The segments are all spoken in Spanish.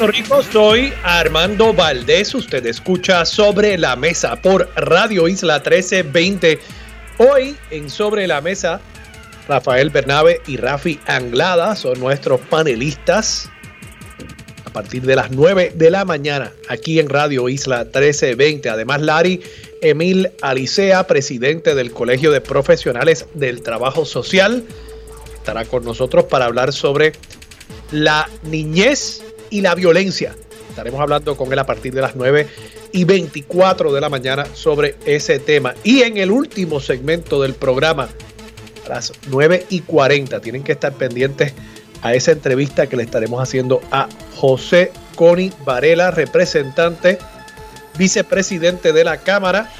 Rico, soy Armando Valdés. Usted escucha Sobre la Mesa por Radio Isla 1320. Hoy en Sobre la Mesa, Rafael Bernabe y Rafi Anglada son nuestros panelistas a partir de las 9 de la mañana aquí en Radio Isla 1320. Además, Lari Emil Alicea, presidente del Colegio de Profesionales del Trabajo Social, estará con nosotros para hablar sobre la niñez y la violencia. Estaremos hablando con él a partir de las 9 y 24 de la mañana sobre ese tema. Y en el último segmento del programa, a las 9 y 40, tienen que estar pendientes a esa entrevista que le estaremos haciendo a José Coni Varela, representante, vicepresidente de la Cámara.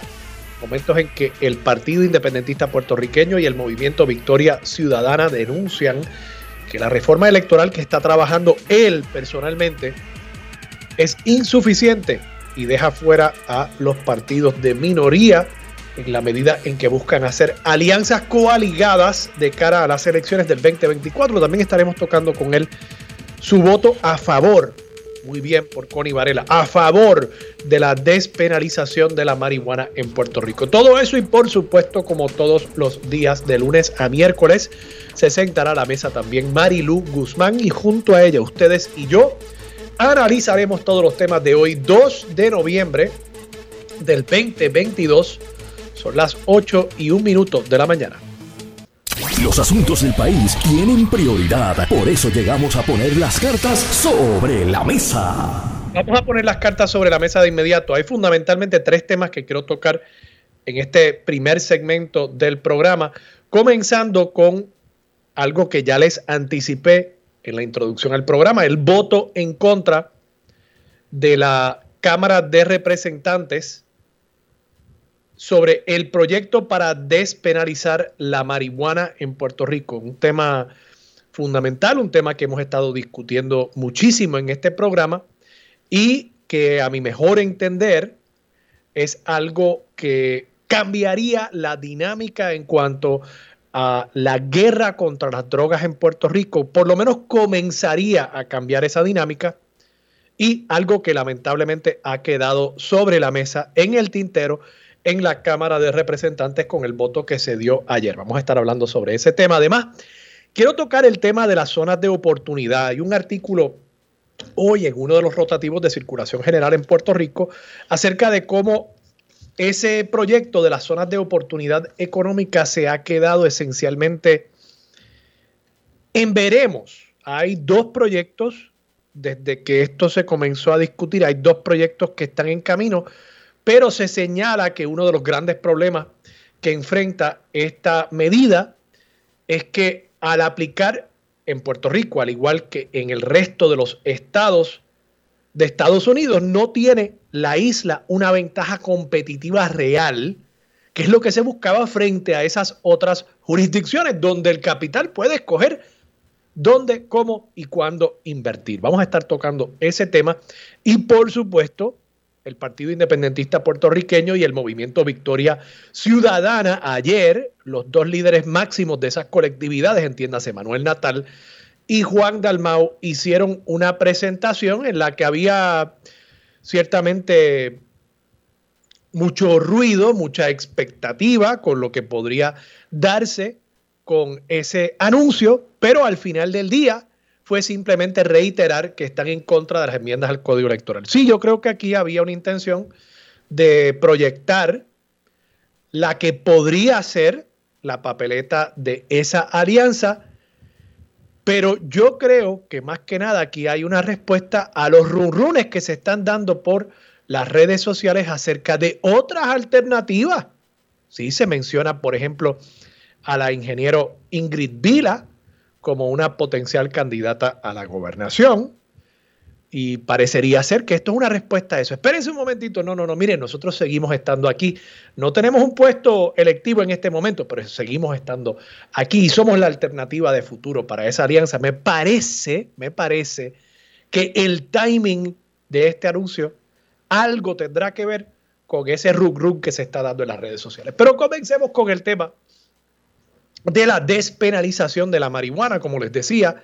Momentos en que el Partido Independentista Puertorriqueño y el Movimiento Victoria Ciudadana denuncian que la reforma electoral que está trabajando él personalmente es insuficiente y deja fuera a los partidos de minoría en la medida en que buscan hacer alianzas coaligadas de cara a las elecciones del 2024. También estaremos tocando con él su voto a favor, muy bien por Connie Varela, a favor de la despenalización de la marihuana en Puerto Rico. Todo eso y por supuesto, como todos los días de lunes a miércoles, se sentará a la mesa también Marilu Guzmán y junto a ella ustedes y yo analizaremos todos los temas de hoy, 2 de noviembre del 2022. Son las 8 y un minuto de la mañana. Los asuntos del país tienen prioridad, por eso llegamos a poner las cartas sobre la mesa. Vamos a poner las cartas sobre la mesa de inmediato. Hay fundamentalmente tres temas que quiero tocar en este primer segmento del programa, comenzando con algo que ya les anticipé en la introducción al programa, el voto en contra de la Cámara de Representantes sobre el proyecto para despenalizar la marihuana en Puerto Rico. Un tema fundamental, un tema que hemos estado discutiendo muchísimo en este programa y que a mi mejor entender es algo que cambiaría la dinámica en cuanto a la guerra contra las drogas en Puerto Rico, por lo menos comenzaría a cambiar esa dinámica y algo que lamentablemente ha quedado sobre la mesa en el tintero en la Cámara de Representantes con el voto que se dio ayer. Vamos a estar hablando sobre ese tema. Además, quiero tocar el tema de las zonas de oportunidad. Hay un artículo hoy en uno de los rotativos de circulación general en Puerto Rico acerca de cómo ese proyecto de las zonas de oportunidad económica se ha quedado esencialmente en veremos. Hay dos proyectos, desde que esto se comenzó a discutir, hay dos proyectos que están en camino, pero se señala que uno de los grandes problemas que enfrenta esta medida es que al aplicar en Puerto Rico, al igual que en el resto de los estados de Estados Unidos, no tiene la isla una ventaja competitiva real, que es lo que se buscaba frente a esas otras jurisdicciones, donde el capital puede escoger dónde, cómo y cuándo invertir. Vamos a estar tocando ese tema y por supuesto el Partido Independentista Puertorriqueño y el Movimiento Victoria Ciudadana. Ayer, los dos líderes máximos de esas colectividades, entiéndase Manuel Natal y Juan Dalmau, hicieron una presentación en la que había ciertamente mucho ruido, mucha expectativa con lo que podría darse con ese anuncio, pero al final del día fue simplemente reiterar que están en contra de las enmiendas al Código Electoral. Sí, yo creo que aquí había una intención de proyectar la que podría ser la papeleta de esa alianza pero yo creo que más que nada aquí hay una respuesta a los runrunes que se están dando por las redes sociales acerca de otras alternativas. Sí, se menciona, por ejemplo, a la ingeniero Ingrid Vila como una potencial candidata a la gobernación. y parecería ser que esto es una respuesta a eso. Espérense un momentito. No, no, no. Miren, nosotros seguimos estando aquí. No tenemos un puesto electivo en este momento, pero seguimos estando aquí y somos la alternativa de futuro para esa alianza. Me parece, me parece que el timing de este anuncio algo tendrá que ver con ese rug rug que se está dando en las redes sociales. Pero comencemos con el tema de la despenalización de la marihuana, como les decía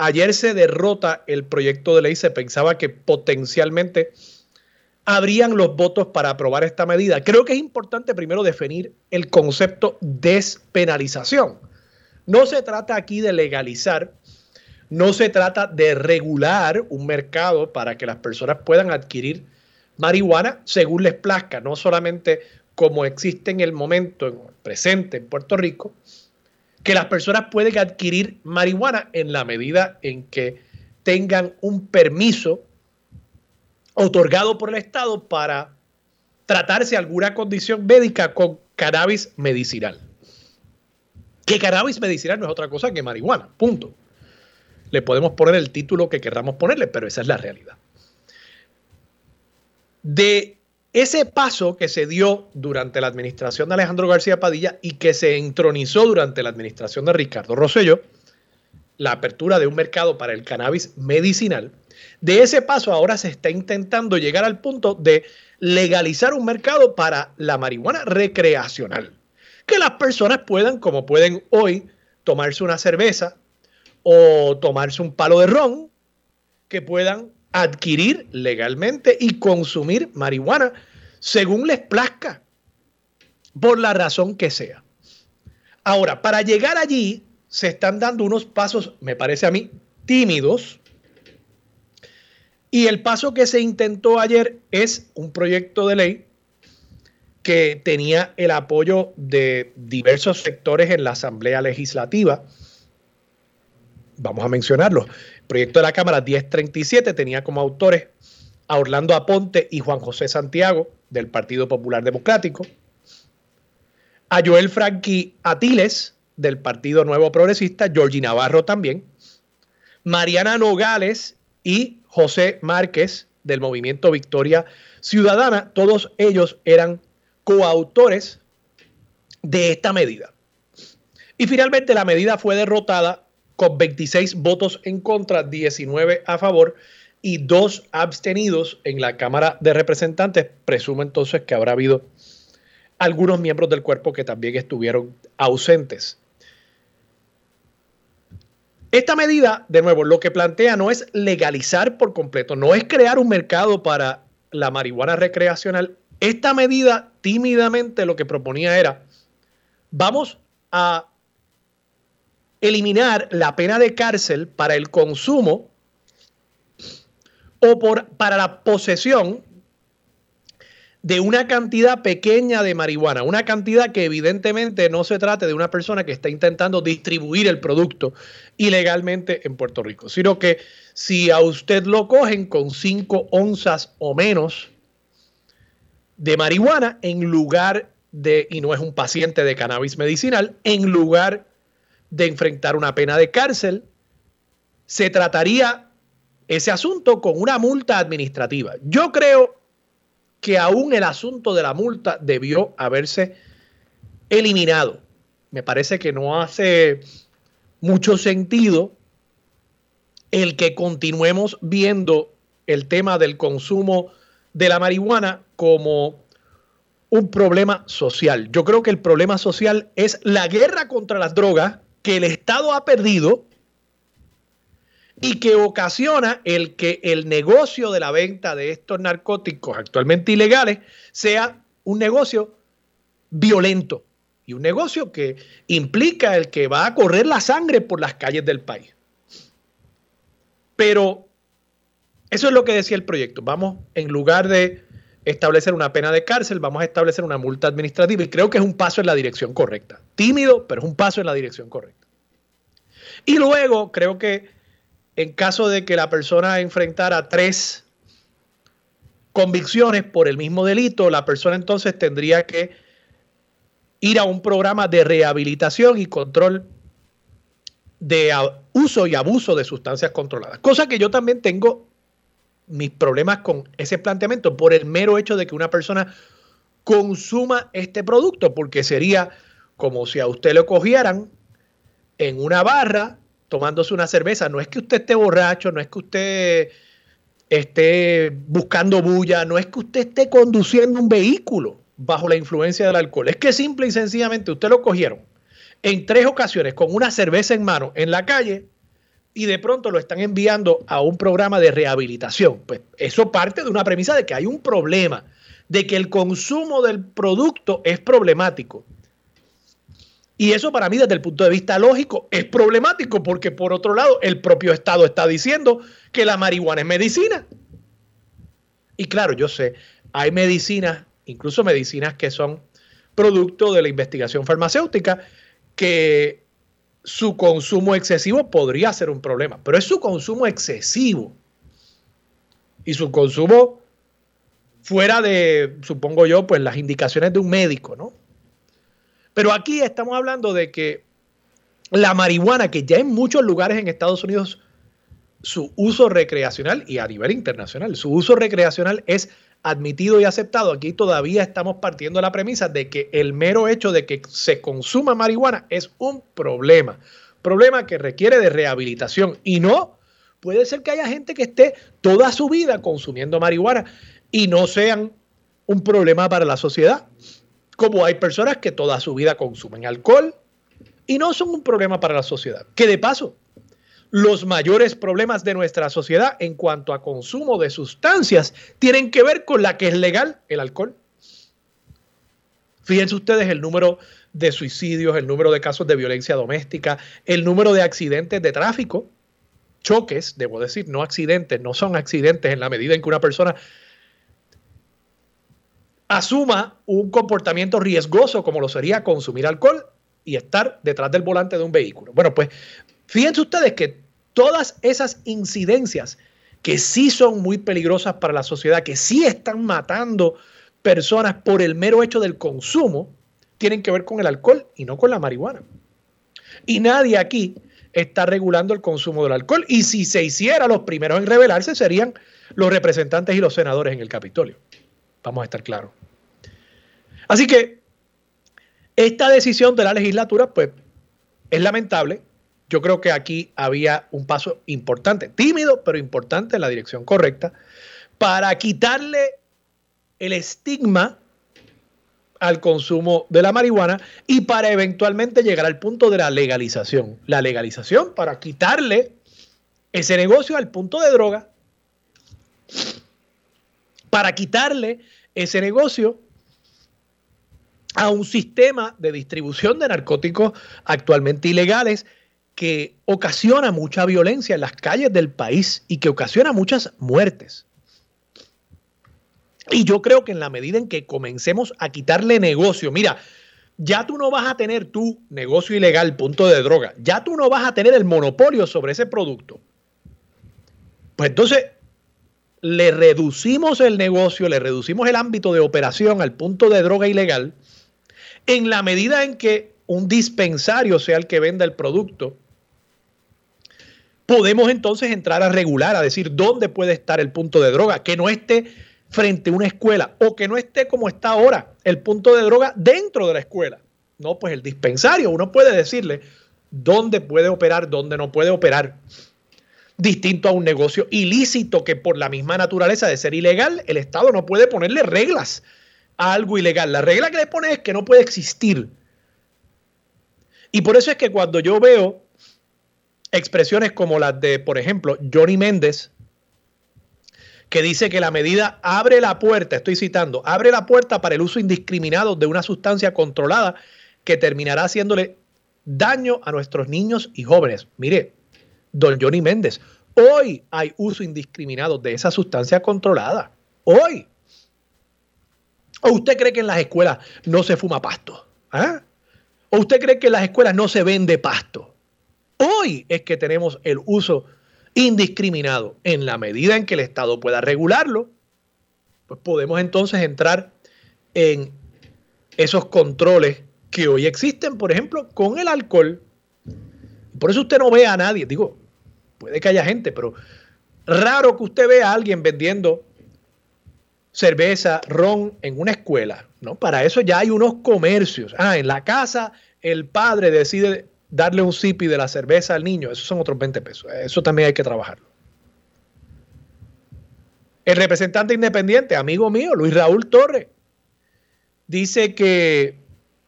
ayer se derrota el proyecto de ley, se pensaba que potencialmente habrían los votos para aprobar esta medida. Creo que es importante primero definir el concepto despenalización. No se trata aquí de legalizar, no se trata de regular un mercado para que las personas puedan adquirir marihuana según les plazca, no solamente como existe en el momento presente en Puerto Rico, que las personas pueden adquirir marihuana en la medida en que tengan un permiso otorgado por el Estado para tratarse alguna condición médica con cannabis medicinal. Que cannabis medicinal no es otra cosa que marihuana, punto. Le podemos poner el título que queramos ponerle, pero esa es la realidad. De ese paso que se dio durante la administración de Alejandro García Padilla y que se entronizó durante la administración de Ricardo Rosselló, la apertura de un mercado para el cannabis medicinal, de ese paso ahora se está intentando llegar al punto de legalizar un mercado para la marihuana recreacional. Que las personas puedan, como pueden hoy, tomarse una cerveza o tomarse un palo de ron, que puedan adquirir legalmente y consumir marihuana según les plazca, por la razón que sea. Ahora, para llegar allí se están dando unos pasos, me parece a mí, tímidos. Y el paso que se intentó ayer es un proyecto de ley que tenía el apoyo de diversos sectores en la Asamblea Legislativa. Vamos a mencionarlos proyecto de la Cámara 1037 tenía como autores a Orlando Aponte y Juan José Santiago del Partido Popular Democrático, a Joel Franqui Atiles del Partido Nuevo Progresista, Georgie Navarro también, Mariana Nogales y José Márquez del Movimiento Victoria Ciudadana, todos ellos eran coautores de esta medida. Y finalmente la medida fue derrotada con 26 votos en contra, 19 a favor y dos abstenidos en la Cámara de Representantes. Presumo entonces que habrá habido algunos miembros del cuerpo que también estuvieron ausentes. Esta medida, de nuevo, lo que plantea no es legalizar por completo, no es crear un mercado para la marihuana recreacional. Esta medida tímidamente lo que proponía era, vamos a eliminar la pena de cárcel para el consumo o por, para la posesión de una cantidad pequeña de marihuana, una cantidad que evidentemente no se trate de una persona que está intentando distribuir el producto ilegalmente en Puerto Rico, sino que si a usted lo cogen con 5 onzas o menos de marihuana en lugar de, y no es un paciente de cannabis medicinal, en lugar de enfrentar una pena de cárcel, se trataría ese asunto con una multa administrativa. Yo creo que aún el asunto de la multa debió haberse eliminado. Me parece que no hace mucho sentido el que continuemos viendo el tema del consumo de la marihuana como un problema social. Yo creo que el problema social es la guerra contra las drogas que el Estado ha perdido y que ocasiona el que el negocio de la venta de estos narcóticos actualmente ilegales sea un negocio violento y un negocio que implica el que va a correr la sangre por las calles del país. Pero eso es lo que decía el proyecto. Vamos, en lugar de establecer una pena de cárcel, vamos a establecer una multa administrativa y creo que es un paso en la dirección correcta. Tímido, pero es un paso en la dirección correcta. Y luego creo que en caso de que la persona enfrentara tres convicciones por el mismo delito, la persona entonces tendría que ir a un programa de rehabilitación y control de uso y abuso de sustancias controladas. Cosa que yo también tengo mis problemas con ese planteamiento por el mero hecho de que una persona consuma este producto, porque sería como si a usted lo cogieran en una barra tomándose una cerveza. No es que usted esté borracho, no es que usted esté buscando bulla, no es que usted esté conduciendo un vehículo bajo la influencia del alcohol. Es que simple y sencillamente usted lo cogieron en tres ocasiones con una cerveza en mano en la calle y de pronto lo están enviando a un programa de rehabilitación. Pues eso parte de una premisa de que hay un problema, de que el consumo del producto es problemático. Y eso para mí desde el punto de vista lógico es problemático porque por otro lado el propio Estado está diciendo que la marihuana es medicina. Y claro, yo sé, hay medicinas, incluso medicinas que son producto de la investigación farmacéutica, que su consumo excesivo podría ser un problema, pero es su consumo excesivo y su consumo fuera de, supongo yo, pues las indicaciones de un médico, ¿no? Pero aquí estamos hablando de que la marihuana, que ya en muchos lugares en Estados Unidos su uso recreacional y a nivel internacional, su uso recreacional es admitido y aceptado. Aquí todavía estamos partiendo de la premisa de que el mero hecho de que se consuma marihuana es un problema, problema que requiere de rehabilitación y no puede ser que haya gente que esté toda su vida consumiendo marihuana y no sean un problema para la sociedad, como hay personas que toda su vida consumen alcohol y no son un problema para la sociedad. Que de paso, los mayores problemas de nuestra sociedad en cuanto a consumo de sustancias tienen que ver con la que es legal, el alcohol. Fíjense ustedes el número de suicidios, el número de casos de violencia doméstica, el número de accidentes de tráfico, choques, debo decir, no accidentes, no son accidentes en la medida en que una persona asuma un comportamiento riesgoso como lo sería consumir alcohol y estar detrás del volante de un vehículo. Bueno, pues Fíjense ustedes que todas esas incidencias que sí son muy peligrosas para la sociedad, que sí están matando personas por el mero hecho del consumo, tienen que ver con el alcohol y no con la marihuana. Y nadie aquí está regulando el consumo del alcohol. Y si se hiciera, los primeros en rebelarse serían los representantes y los senadores en el Capitolio. Vamos a estar claros. Así que esta decisión de la legislatura, pues, es lamentable yo creo que aquí había un paso importante, tímido, pero importante en la dirección correcta, para quitarle el estigma al consumo de la marihuana y para eventualmente llegar al punto de la legalización. La legalización para quitarle ese negocio al punto de droga, para quitarle ese negocio a un sistema de distribución de narcóticos actualmente ilegales que ocasiona mucha violencia en las calles del país y que ocasiona muchas muertes. Y yo creo que en la medida en que comencemos a quitarle negocio, mira, ya tú no vas a tener tu negocio ilegal, punto de droga, ya tú no vas a tener el monopolio sobre ese producto. Pues entonces le reducimos el negocio, le reducimos el ámbito de operación al punto de droga ilegal, en la medida en que un dispensario sea el que venda el producto podemos entonces entrar a regular, a decir dónde puede estar el punto de droga, que no esté frente a una escuela o que no esté como está ahora el punto de droga dentro de la escuela. No, pues el dispensario, uno puede decirle dónde puede operar, dónde no puede operar. Distinto a un negocio ilícito que por la misma naturaleza de ser ilegal, el Estado no puede ponerle reglas a algo ilegal. La regla que le pone es que no puede existir. Y por eso es que cuando yo veo expresiones como las de, por ejemplo, Johnny Méndez, que dice que la medida abre la puerta, estoy citando, abre la puerta para el uso indiscriminado de una sustancia controlada que terminará haciéndole daño a nuestros niños y jóvenes. Mire, don Johnny Méndez, hoy hay uso indiscriminado de esa sustancia controlada. Hoy. ¿O usted cree que en las escuelas no se fuma pasto? ¿Ah? ¿O usted cree que en las escuelas no se vende pasto? Hoy es que tenemos el uso indiscriminado. En la medida en que el Estado pueda regularlo, pues podemos entonces entrar en esos controles que hoy existen, por ejemplo, con el alcohol. Por eso usted no ve a nadie, digo, puede que haya gente, pero raro que usted vea a alguien vendiendo cerveza, ron en una escuela, ¿no? Para eso ya hay unos comercios. Ah, en la casa el padre decide darle un sipi de la cerveza al niño, esos son otros 20 pesos. Eso también hay que trabajarlo. El representante independiente, amigo mío, Luis Raúl Torres, dice que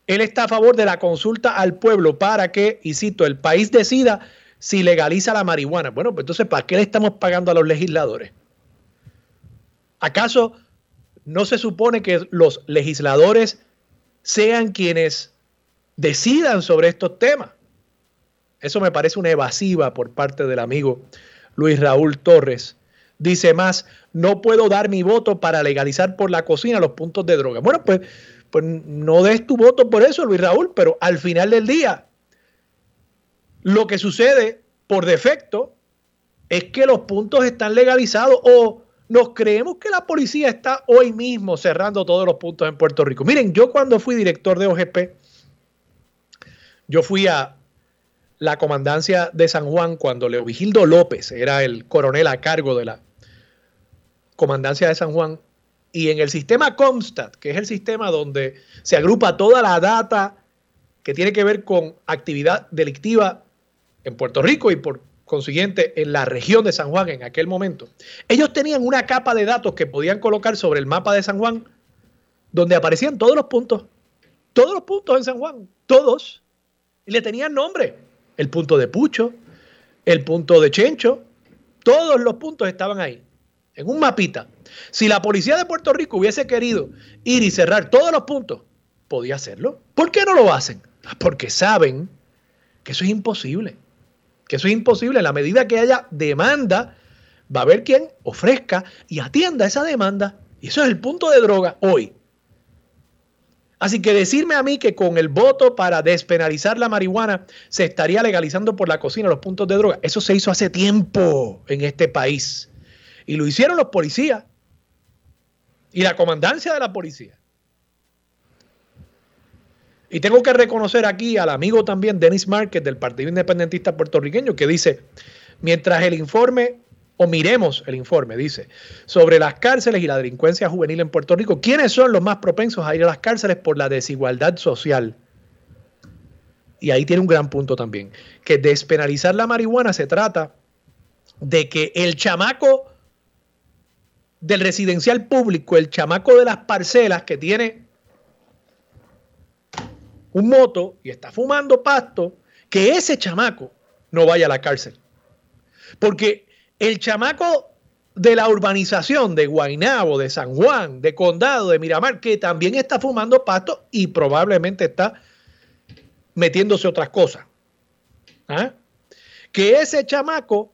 él está a favor de la consulta al pueblo para que, y cito, el país decida si legaliza la marihuana. Bueno, pues entonces, ¿para qué le estamos pagando a los legisladores? ¿Acaso no se supone que los legisladores sean quienes decidan sobre estos temas? Eso me parece una evasiva por parte del amigo Luis Raúl Torres. Dice más, no puedo dar mi voto para legalizar por la cocina los puntos de droga. Bueno, pues, pues no des tu voto por eso, Luis Raúl, pero al final del día, lo que sucede por defecto es que los puntos están legalizados o nos creemos que la policía está hoy mismo cerrando todos los puntos en Puerto Rico. Miren, yo cuando fui director de OGP, yo fui a la comandancia de San Juan cuando Leo Vigildo López era el coronel a cargo de la comandancia de San Juan. Y en el sistema Comstat, que es el sistema donde se agrupa toda la data que tiene que ver con actividad delictiva en Puerto Rico y por consiguiente en la región de San Juan en aquel momento, ellos tenían una capa de datos que podían colocar sobre el mapa de San Juan donde aparecían todos los puntos, todos los puntos en San Juan, todos, y le tenían nombre el punto de Pucho, el punto de Chencho, todos los puntos estaban ahí, en un mapita. Si la policía de Puerto Rico hubiese querido ir y cerrar todos los puntos, podía hacerlo. ¿Por qué no lo hacen? Porque saben que eso es imposible. Que eso es imposible. En la medida que haya demanda, va a haber quien ofrezca y atienda esa demanda. Y eso es el punto de droga hoy. Así que decirme a mí que con el voto para despenalizar la marihuana se estaría legalizando por la cocina los puntos de droga, eso se hizo hace tiempo en este país. Y lo hicieron los policías y la comandancia de la policía. Y tengo que reconocer aquí al amigo también Denis Márquez del Partido Independentista Puertorriqueño que dice, mientras el informe o miremos el informe, dice, sobre las cárceles y la delincuencia juvenil en Puerto Rico. ¿Quiénes son los más propensos a ir a las cárceles por la desigualdad social? Y ahí tiene un gran punto también, que despenalizar la marihuana se trata de que el chamaco del residencial público, el chamaco de las parcelas que tiene un moto y está fumando pasto, que ese chamaco no vaya a la cárcel. Porque el chamaco de la urbanización de Guaynabo, de San Juan, de Condado, de Miramar, que también está fumando pasto y probablemente está metiéndose otras cosas. ¿Ah? Que ese chamaco,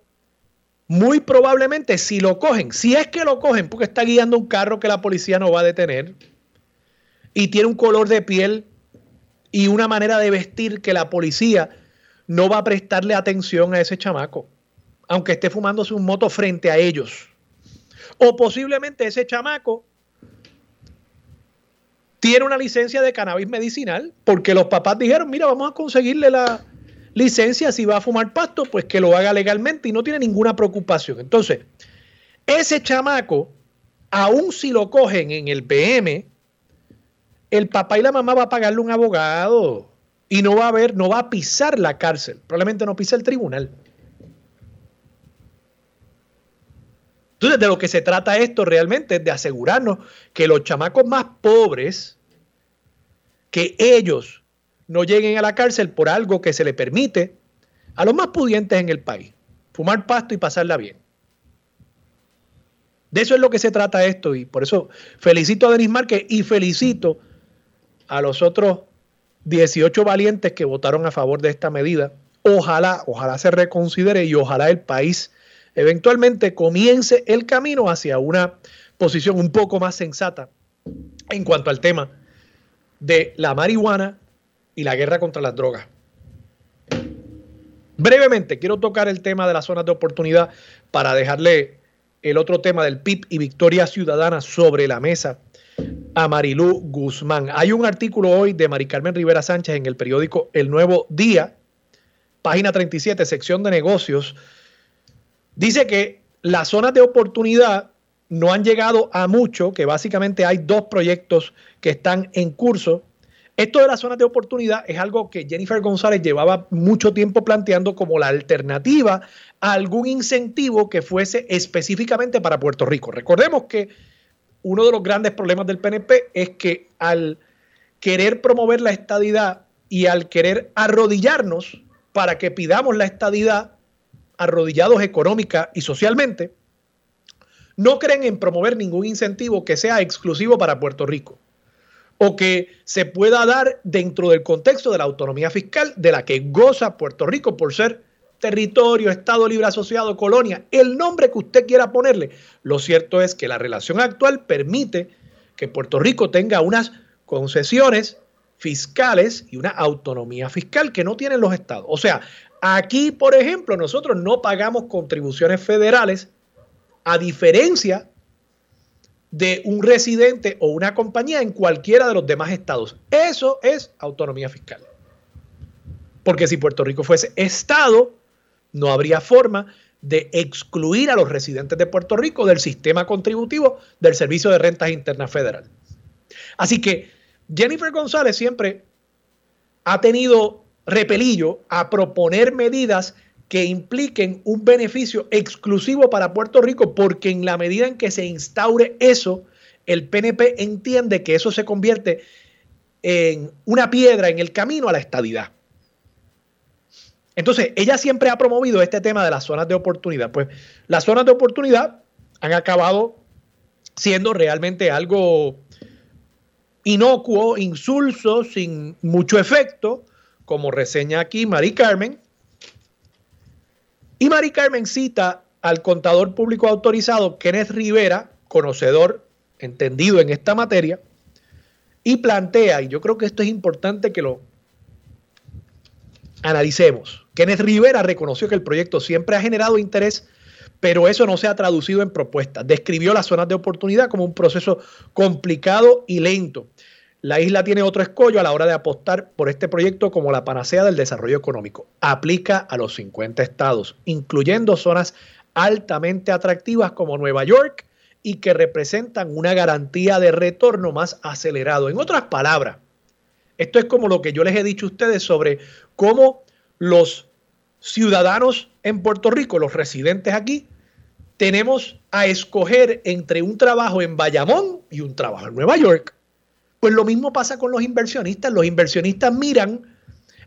muy probablemente, si lo cogen, si es que lo cogen, porque está guiando un carro que la policía no va a detener, y tiene un color de piel y una manera de vestir que la policía no va a prestarle atención a ese chamaco aunque esté fumándose un moto frente a ellos. O posiblemente ese chamaco tiene una licencia de cannabis medicinal porque los papás dijeron, mira, vamos a conseguirle la licencia si va a fumar pasto, pues que lo haga legalmente y no tiene ninguna preocupación. Entonces, ese chamaco, aun si lo cogen en el PM, el papá y la mamá va a pagarle un abogado y no va a ver, no va a pisar la cárcel, probablemente no pisa el tribunal. Entonces, de lo que se trata esto realmente es de asegurarnos que los chamacos más pobres, que ellos no lleguen a la cárcel por algo que se le permite a los más pudientes en el país, fumar pasto y pasarla bien. De eso es lo que se trata esto y por eso felicito a Denis Márquez y felicito a los otros 18 valientes que votaron a favor de esta medida. Ojalá, ojalá se reconsidere y ojalá el país eventualmente comience el camino hacia una posición un poco más sensata en cuanto al tema de la marihuana y la guerra contra las drogas. Brevemente, quiero tocar el tema de las zonas de oportunidad para dejarle el otro tema del PIB y Victoria Ciudadana sobre la mesa a Marilú Guzmán. Hay un artículo hoy de Mari Carmen Rivera Sánchez en el periódico El Nuevo Día, página 37, sección de negocios, Dice que las zonas de oportunidad no han llegado a mucho, que básicamente hay dos proyectos que están en curso. Esto de las zonas de oportunidad es algo que Jennifer González llevaba mucho tiempo planteando como la alternativa a algún incentivo que fuese específicamente para Puerto Rico. Recordemos que uno de los grandes problemas del PNP es que al querer promover la estadidad y al querer arrodillarnos para que pidamos la estadidad, arrodillados económica y socialmente, no creen en promover ningún incentivo que sea exclusivo para Puerto Rico o que se pueda dar dentro del contexto de la autonomía fiscal de la que goza Puerto Rico por ser territorio, Estado libre asociado, colonia, el nombre que usted quiera ponerle. Lo cierto es que la relación actual permite que Puerto Rico tenga unas concesiones fiscales y una autonomía fiscal que no tienen los estados. O sea, aquí, por ejemplo, nosotros no pagamos contribuciones federales a diferencia de un residente o una compañía en cualquiera de los demás estados. Eso es autonomía fiscal. Porque si Puerto Rico fuese estado, no habría forma de excluir a los residentes de Puerto Rico del sistema contributivo del Servicio de Rentas Internas Federal. Así que Jennifer González siempre ha tenido repelillo a proponer medidas que impliquen un beneficio exclusivo para Puerto Rico, porque en la medida en que se instaure eso, el PNP entiende que eso se convierte en una piedra en el camino a la estadidad. Entonces, ella siempre ha promovido este tema de las zonas de oportunidad. Pues las zonas de oportunidad han acabado siendo realmente algo inocuo, insulso, sin mucho efecto, como reseña aquí Mari Carmen, y Mari Carmen cita al contador público autorizado Kenneth Rivera, conocedor, entendido en esta materia, y plantea, y yo creo que esto es importante que lo analicemos. Kenneth Rivera reconoció que el proyecto siempre ha generado interés, pero eso no se ha traducido en propuestas. Describió las zonas de oportunidad como un proceso complicado y lento. La isla tiene otro escollo a la hora de apostar por este proyecto como la panacea del desarrollo económico. Aplica a los 50 estados, incluyendo zonas altamente atractivas como Nueva York y que representan una garantía de retorno más acelerado. En otras palabras, esto es como lo que yo les he dicho a ustedes sobre cómo los ciudadanos en Puerto Rico, los residentes aquí, tenemos a escoger entre un trabajo en Bayamón y un trabajo en Nueva York. Pues lo mismo pasa con los inversionistas. Los inversionistas miran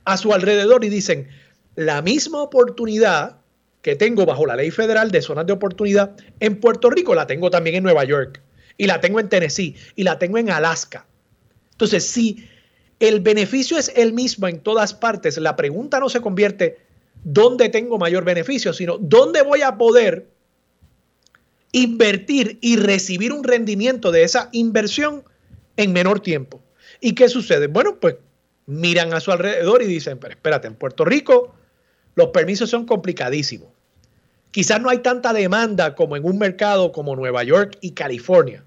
a su alrededor y dicen, la misma oportunidad que tengo bajo la ley federal de zonas de oportunidad en Puerto Rico, la tengo también en Nueva York, y la tengo en Tennessee, y la tengo en Alaska. Entonces, si el beneficio es el mismo en todas partes, la pregunta no se convierte dónde tengo mayor beneficio, sino dónde voy a poder invertir y recibir un rendimiento de esa inversión en menor tiempo. ¿Y qué sucede? Bueno, pues miran a su alrededor y dicen, pero espérate, en Puerto Rico los permisos son complicadísimos. Quizás no hay tanta demanda como en un mercado como Nueva York y California.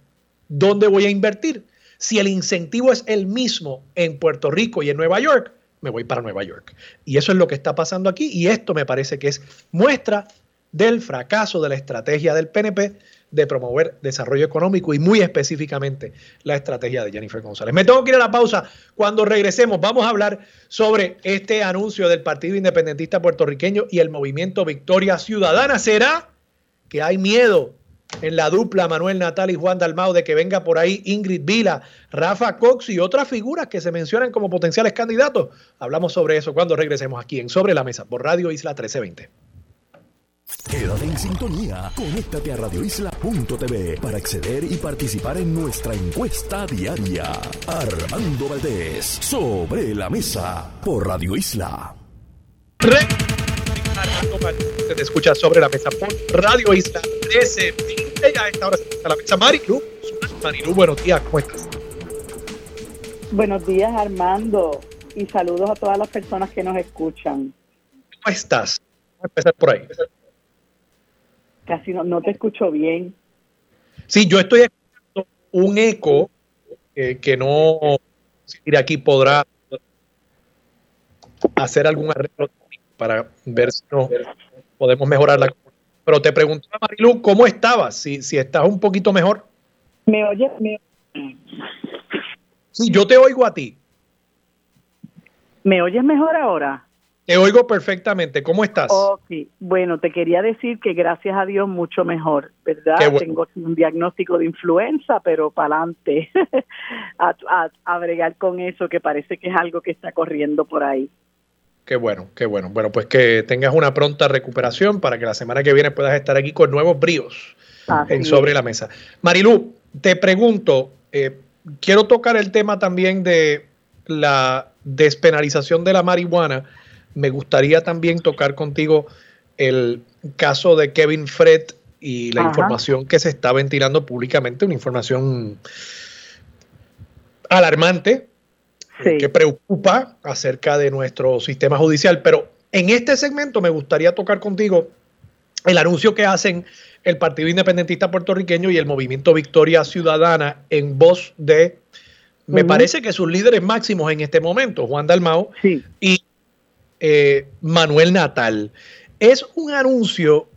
¿Dónde voy a invertir? Si el incentivo es el mismo en Puerto Rico y en Nueva York, me voy para Nueva York. Y eso es lo que está pasando aquí y esto me parece que es muestra del fracaso de la estrategia del PNP de promover desarrollo económico y muy específicamente la estrategia de Jennifer González. Me tengo que ir a la pausa. Cuando regresemos vamos a hablar sobre este anuncio del Partido Independentista Puertorriqueño y el movimiento Victoria Ciudadana. ¿Será que hay miedo en la dupla Manuel Natal y Juan Dalmau de que venga por ahí Ingrid Vila, Rafa Cox y otras figuras que se mencionan como potenciales candidatos? Hablamos sobre eso cuando regresemos aquí en Sobre la Mesa por Radio Isla 1320. Quédate en sintonía. Conéctate a radioisla.tv para acceder y participar en nuestra encuesta diaria. Armando Valdés, sobre la mesa, por Radio Isla. Armando Valdés, te escucha sobre la mesa por Radio Isla 1320. A esta hora se está la mesa Marilu. Marilu, buenos días, ¿cómo estás? Buenos días, Armando. Y saludos a todas las personas que nos escuchan. ¿Cómo estás? Vamos a empezar por ahí. Casi no, no te escucho bien. Sí, yo estoy escuchando un eco eh, que no ir aquí podrá hacer algún arreglo para ver si no podemos mejorar la Pero te preguntaba, Marilu, ¿cómo estabas? Si, si estás un poquito mejor. ¿Me oyes? Sí, yo te oigo a ti. ¿Me oyes mejor ahora? Te oigo perfectamente. ¿Cómo estás? Ok, bueno, te quería decir que gracias a Dios mucho mejor, ¿verdad? Tengo un diagnóstico de influenza, pero para adelante a, a, bregar con eso, que parece que es algo que está corriendo por ahí. Qué bueno, qué bueno. Bueno, pues que tengas una pronta recuperación para que la semana que viene puedas estar aquí con nuevos bríos en sobre la mesa. Marilu, te pregunto, eh, quiero tocar el tema también de la despenalización de la marihuana me gustaría también tocar contigo el caso de Kevin Fred y la información que se está ventilando públicamente, una información alarmante que preocupa acerca de nuestro sistema judicial. Pero en este segmento me gustaría tocar contigo el anuncio que hacen el Partido Independentista Puertorriqueño y el Movimiento Victoria Ciudadana en voz de, me parece que sus líderes máximos en este momento, Juan Dalmao y eh, Manuel Natal. Es un anuncio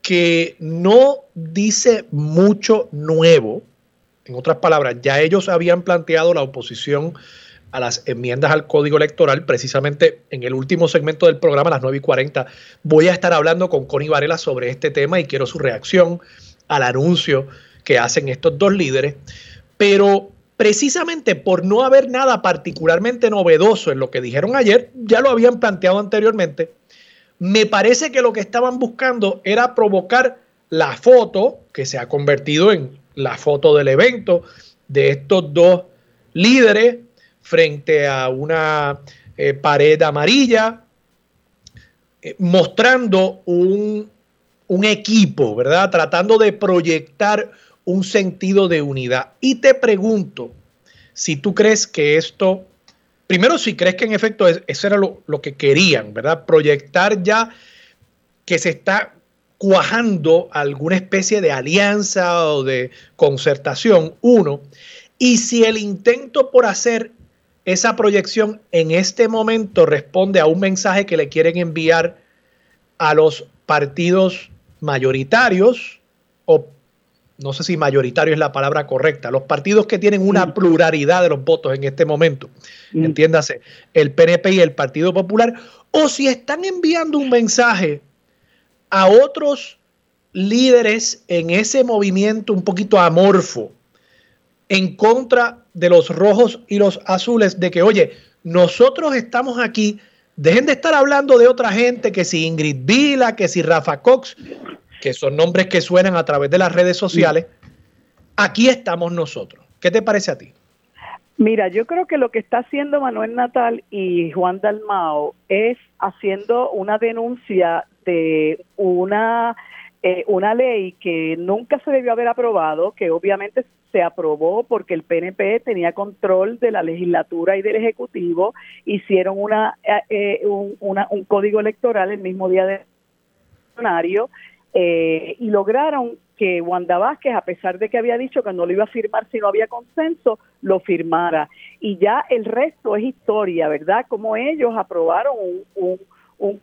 que no dice mucho nuevo. En otras palabras, ya ellos habían planteado la oposición a las enmiendas al código electoral. Precisamente en el último segmento del programa, a las 9 y 40, voy a estar hablando con Connie Varela sobre este tema y quiero su reacción al anuncio que hacen estos dos líderes. Pero precisamente por no haber nada particularmente novedoso en lo que dijeron ayer, ya lo habían planteado anteriormente, me parece que lo que estaban buscando era provocar la foto, que se ha convertido en la foto del evento, de estos dos líderes frente a una eh, pared amarilla, eh, mostrando un, un equipo, ¿verdad? Tratando de proyectar un sentido de unidad. Y te pregunto si tú crees que esto, primero si crees que en efecto eso era lo, que querían, ¿verdad? Proyectar ya que se está cuajando alguna especie de alianza o de concertación, uno, y si el intento por hacer esa proyección en este momento responde a un mensaje que le quieren enviar a los partidos mayoritarios o no sé si mayoritario es la palabra correcta, los partidos que tienen una pluralidad de los votos en este momento, entiéndase, el PNP y el Partido Popular, o si están enviando un mensaje a otros líderes en ese movimiento un poquito amorfo en contra de los rojos y los azules de que, oye, nosotros estamos aquí, dejen de estar hablando de otra gente, que si Ingrid Vila, que si Rafa Cox, que son nombres que suenan a través de las redes sociales, aquí estamos nosotros. ¿Qué te parece a ti? Mira, yo creo que lo que está haciendo Manuel Natal y Juan Dalmao es haciendo una denuncia de una, eh, una ley que nunca se debió haber aprobado, que obviamente se aprobó porque el PNP tenía control de la legislatura y del Ejecutivo, hicieron una, eh, eh, un, código electoral el mismo día de eh, y lograron que Wanda Vázquez, a pesar de que había dicho que no lo iba a firmar si no había consenso, lo firmara. Y ya el resto es historia, ¿verdad? Como ellos aprobaron un, un,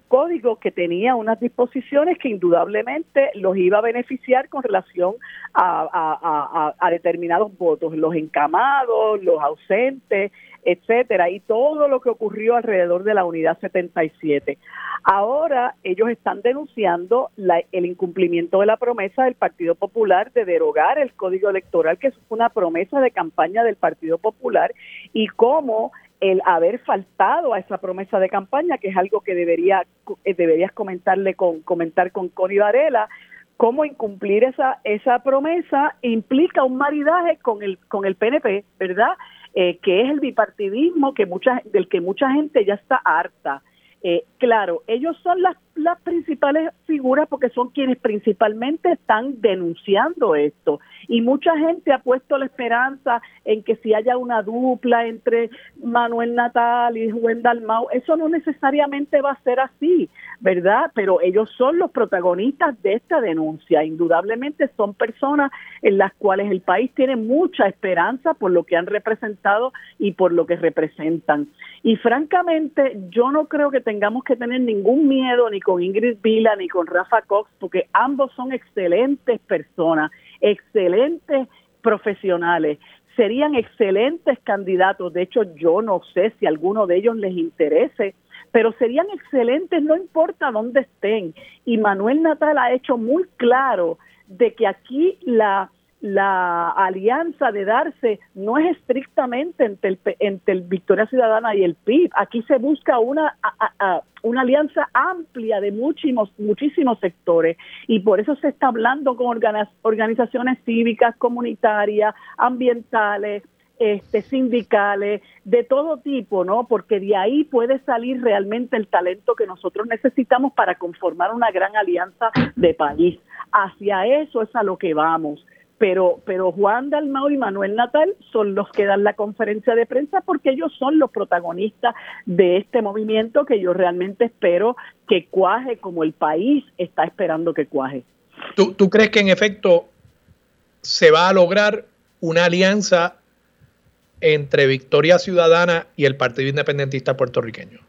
código que tenía unas disposiciones que indudablemente los iba a beneficiar con relación a, determinados votos, los encamados, los ausentes, etcétera, y todo lo que ocurrió alrededor de la unidad 77. Ahora ellos están denunciando el incumplimiento de la promesa del Partido Popular de derogar el Código Electoral, que es una promesa de campaña del Partido Popular, y cómo el haber faltado a esa promesa de campaña, que es algo que debería eh, deberías comentarle con comentar con Connie Varela, cómo incumplir esa esa promesa implica un maridaje con el con el PNP, ¿verdad? Eh, que es el bipartidismo que mucha, del que mucha gente ya está harta. Eh, claro, ellos son las, las principales figuras porque son quienes principalmente están denunciando esto. Y mucha gente ha puesto la esperanza en que si haya una dupla entre Manuel Natal y Juan Dalmau, eso no necesariamente va a ser así, ¿verdad? Pero ellos son los protagonistas de esta denuncia. Indudablemente son personas en las cuales el país tiene mucha esperanza por lo que han representado y por lo que representan. Y francamente, yo no creo que tengamos que tener ningún miedo ni con Ingrid Vila ni con Rafa Cox, porque ambos son excelentes personas, excelentes profesionales, serían excelentes candidatos. De hecho, yo no sé si alguno de ellos les interese, pero serían excelentes no importa dónde estén. Y Manuel Natal ha hecho muy claro de que aquí la la alianza de darse no es estrictamente entre el, entre el Victoria Ciudadana y el PIB. Aquí se busca una, una alianza amplia de muchísimos, muchísimos sectores y por eso se está hablando con organizaciones cívicas, comunitarias, ambientales, este, sindicales, de todo tipo, ¿no? Porque de ahí puede salir realmente el talento que nosotros necesitamos para conformar una gran alianza de país. Hacia eso es a lo que vamos pero, pero Juan Dalmau y Manuel Natal son los que dan la conferencia de prensa porque ellos son los protagonistas de este movimiento que yo realmente espero que cuaje como el país está esperando que cuaje. ¿Tú, tú crees que en efecto se va a lograr una alianza entre Victoria Ciudadana y el Partido Independentista puertorriqueño?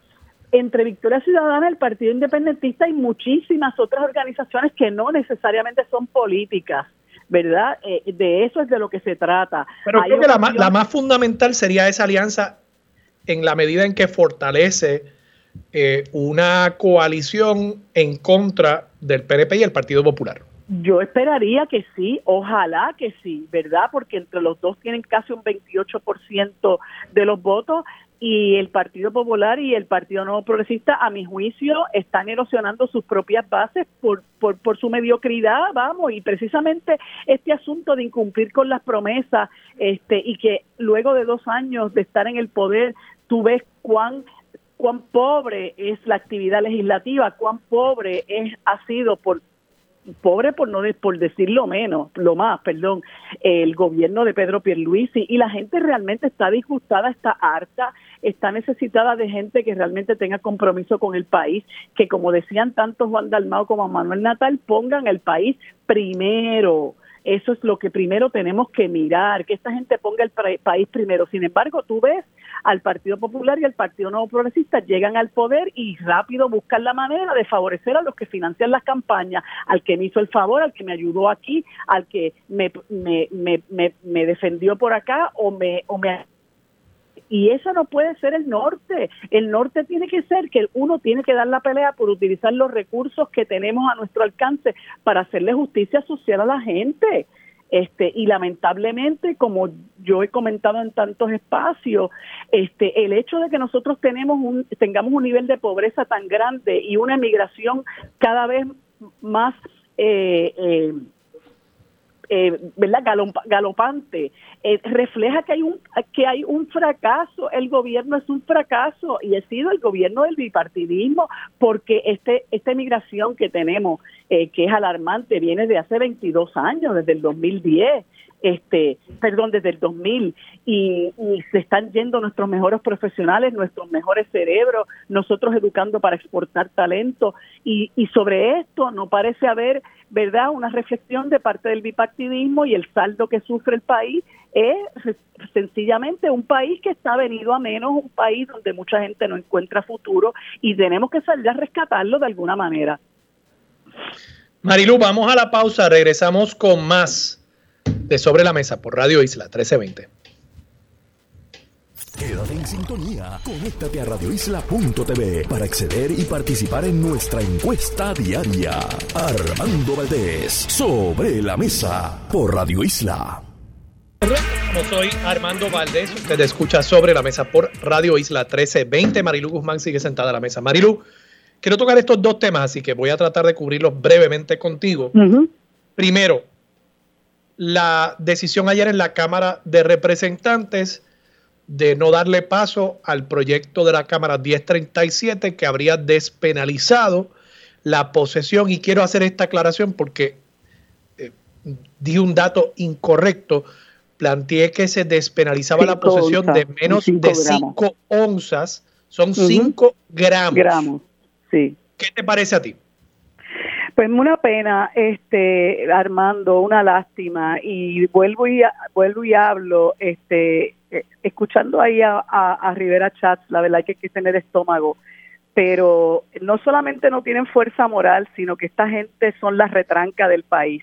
entre Victoria Ciudadana, el Partido Independentista y muchísimas otras organizaciones que no necesariamente son políticas, ¿verdad? Eh, de eso es de lo que se trata. Pero creo que la más, la más, fundamental sería esa alianza en la medida en que fortalece eh, una coalición en contra del PNP y el Partido Popular. Yo esperaría que sí, ojalá que sí, ¿verdad? Porque entre los dos tienen casi un 28% de los votos y el Partido Popular y el Partido Nuevo Progresista, a mi juicio, están erosionando sus propias bases por, por, por su mediocridad, vamos, y precisamente este asunto de incumplir con las promesas este y que luego de dos años de estar en el poder, tú ves cuán cuán pobre es la actividad legislativa, cuán pobre es ha sido por pobre por no por decirlo menos, lo más, perdón, el gobierno de Pedro Pierluisi y la gente realmente está disgustada, está harta, está necesitada de gente que realmente tenga compromiso con el país, que como decían tanto Juan Dalmao como Manuel Natal, pongan el país primero. Eso es lo que primero tenemos que mirar, que esta gente ponga el país primero. Sin embargo, tú ves al Partido Popular y al Partido Nuevo Progresista llegan al poder y rápido buscan la manera de favorecer a los que financian las campañas, al que me hizo el favor, al que me ayudó aquí, al que me, me, me, me, defendió por acá o me, o me y eso no puede ser el norte. El norte tiene que ser que uno tiene que dar la pelea por utilizar los recursos que tenemos a nuestro alcance para hacerle justicia social a la gente. Este, y lamentablemente, como yo he comentado en tantos espacios, este, el hecho de que nosotros tenemos un, tengamos un nivel de pobreza tan grande y una emigración cada vez más eh, eh, eh, ¿verdad? galopante, eh, refleja que hay un que hay un fracaso, el gobierno es un fracaso y ha sido el gobierno del bipartidismo porque este esta emigración que tenemos eh, que es alarmante viene de hace 22 años, desde el 2010 este, perdón, desde el 2000 y, y, se están yendo nuestros mejores profesionales, nuestros mejores cerebros, nosotros educando para exportar talento y, y sobre esto no parece haber, ¿verdad?, una reflexión de parte del bipartidismo y el saldo que sufre el país es sencillamente un país que está venido a menos, un país donde mucha gente no encuentra futuro y tenemos que salir a rescatarlo de alguna manera. Marilu, vamos a la pausa, regresamos con más de Sobre la Mesa por Radio Isla 1320. Quédate en sintonía. Conéctate a radioisla.tv para acceder y participar en nuestra encuesta diaria. Armando Valdés, Sobre la Mesa por Radio Isla. Yo soy Armando Valdés. Usted escucha Sobre la Mesa por Radio Isla 1320. Marilu Guzmán sigue sentada a la mesa. Marilu, quiero tocar estos dos temas, así que voy a tratar de cubrirlos brevemente contigo. Primero, la decisión ayer en la Cámara de Representantes de no darle paso al proyecto de la Cámara 1037 que habría despenalizado la posesión. Y quiero hacer esta aclaración porque eh, di un dato incorrecto. Planteé que se despenalizaba la posesión de menos de 5 onzas. Son 5 gramos. gramos. Sí. ¿Qué te parece a ti? Pues una pena, este Armando, una lástima y vuelvo y vuelvo y hablo, este, eh, escuchando ahí a, Rivera Chats, la verdad que hay que tener estómago pero no solamente no tienen fuerza moral, sino que esta gente son la retranca del país.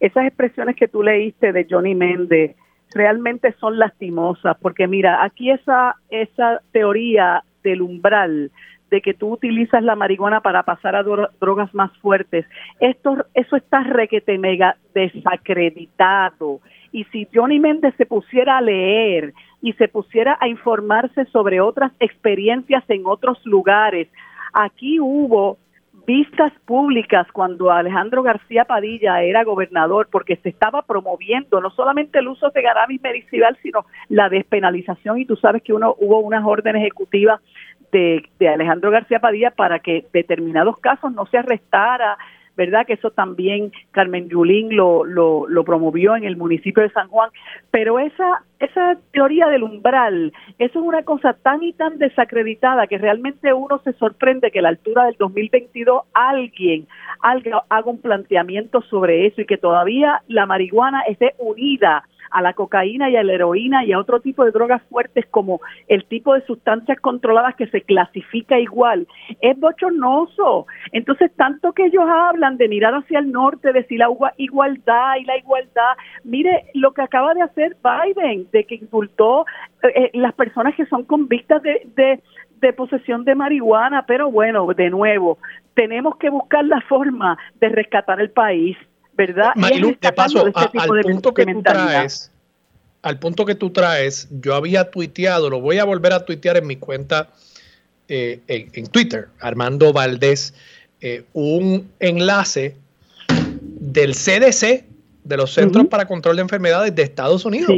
Esas expresiones que tú leíste de Johnny Méndez realmente son lastimosas, porque mira, aquí esa, esa teoría del umbral de que tú utilizas la marihuana para pasar a drogas más fuertes, esto, eso está requete mega desacreditado. Y si Johnny Méndez se pusiera a leer y se pusiera a informarse sobre otras experiencias en otros lugares, aquí hubo vistas públicas cuando Alejandro García Padilla era gobernador, porque se estaba promoviendo no solamente el uso de cannabis medicinal, sino la despenalización, y tú sabes que uno hubo unas órdenes ejecutivas de, de Alejandro García Padilla para que determinados casos no se arrestara ¿verdad? Que eso también Carmen Yulín lo, lo, lo, promovió en el municipio de San Juan. Pero esa, esa teoría del umbral, eso es una cosa tan y tan desacreditada que realmente uno se sorprende que a la altura del 2022 alguien haga un planteamiento sobre eso y que todavía la marihuana esté unida a la cocaína y a la heroína y a otro tipo de drogas fuertes como el tipo de sustancias controladas que se clasifica igual, es bochornoso. Entonces, tanto que ellos hablan de mirar hacia el norte, de si la igualdad y la igualdad, mire lo que acaba de hacer Biden, de que insultó eh, eh, las personas que son convictas de, de, de posesión de marihuana, pero bueno, de nuevo, tenemos que buscar la forma de rescatar el país. ¿Verdad? Marilu, de paso, este al punto que tú traes, al punto que tú traes, yo había tuiteado, lo voy a volver a tuitear en mi cuenta eh, en, Twitter, Armando Valdés, eh, un enlace del CDC, de los Centros para Control de Enfermedades de Estados Unidos,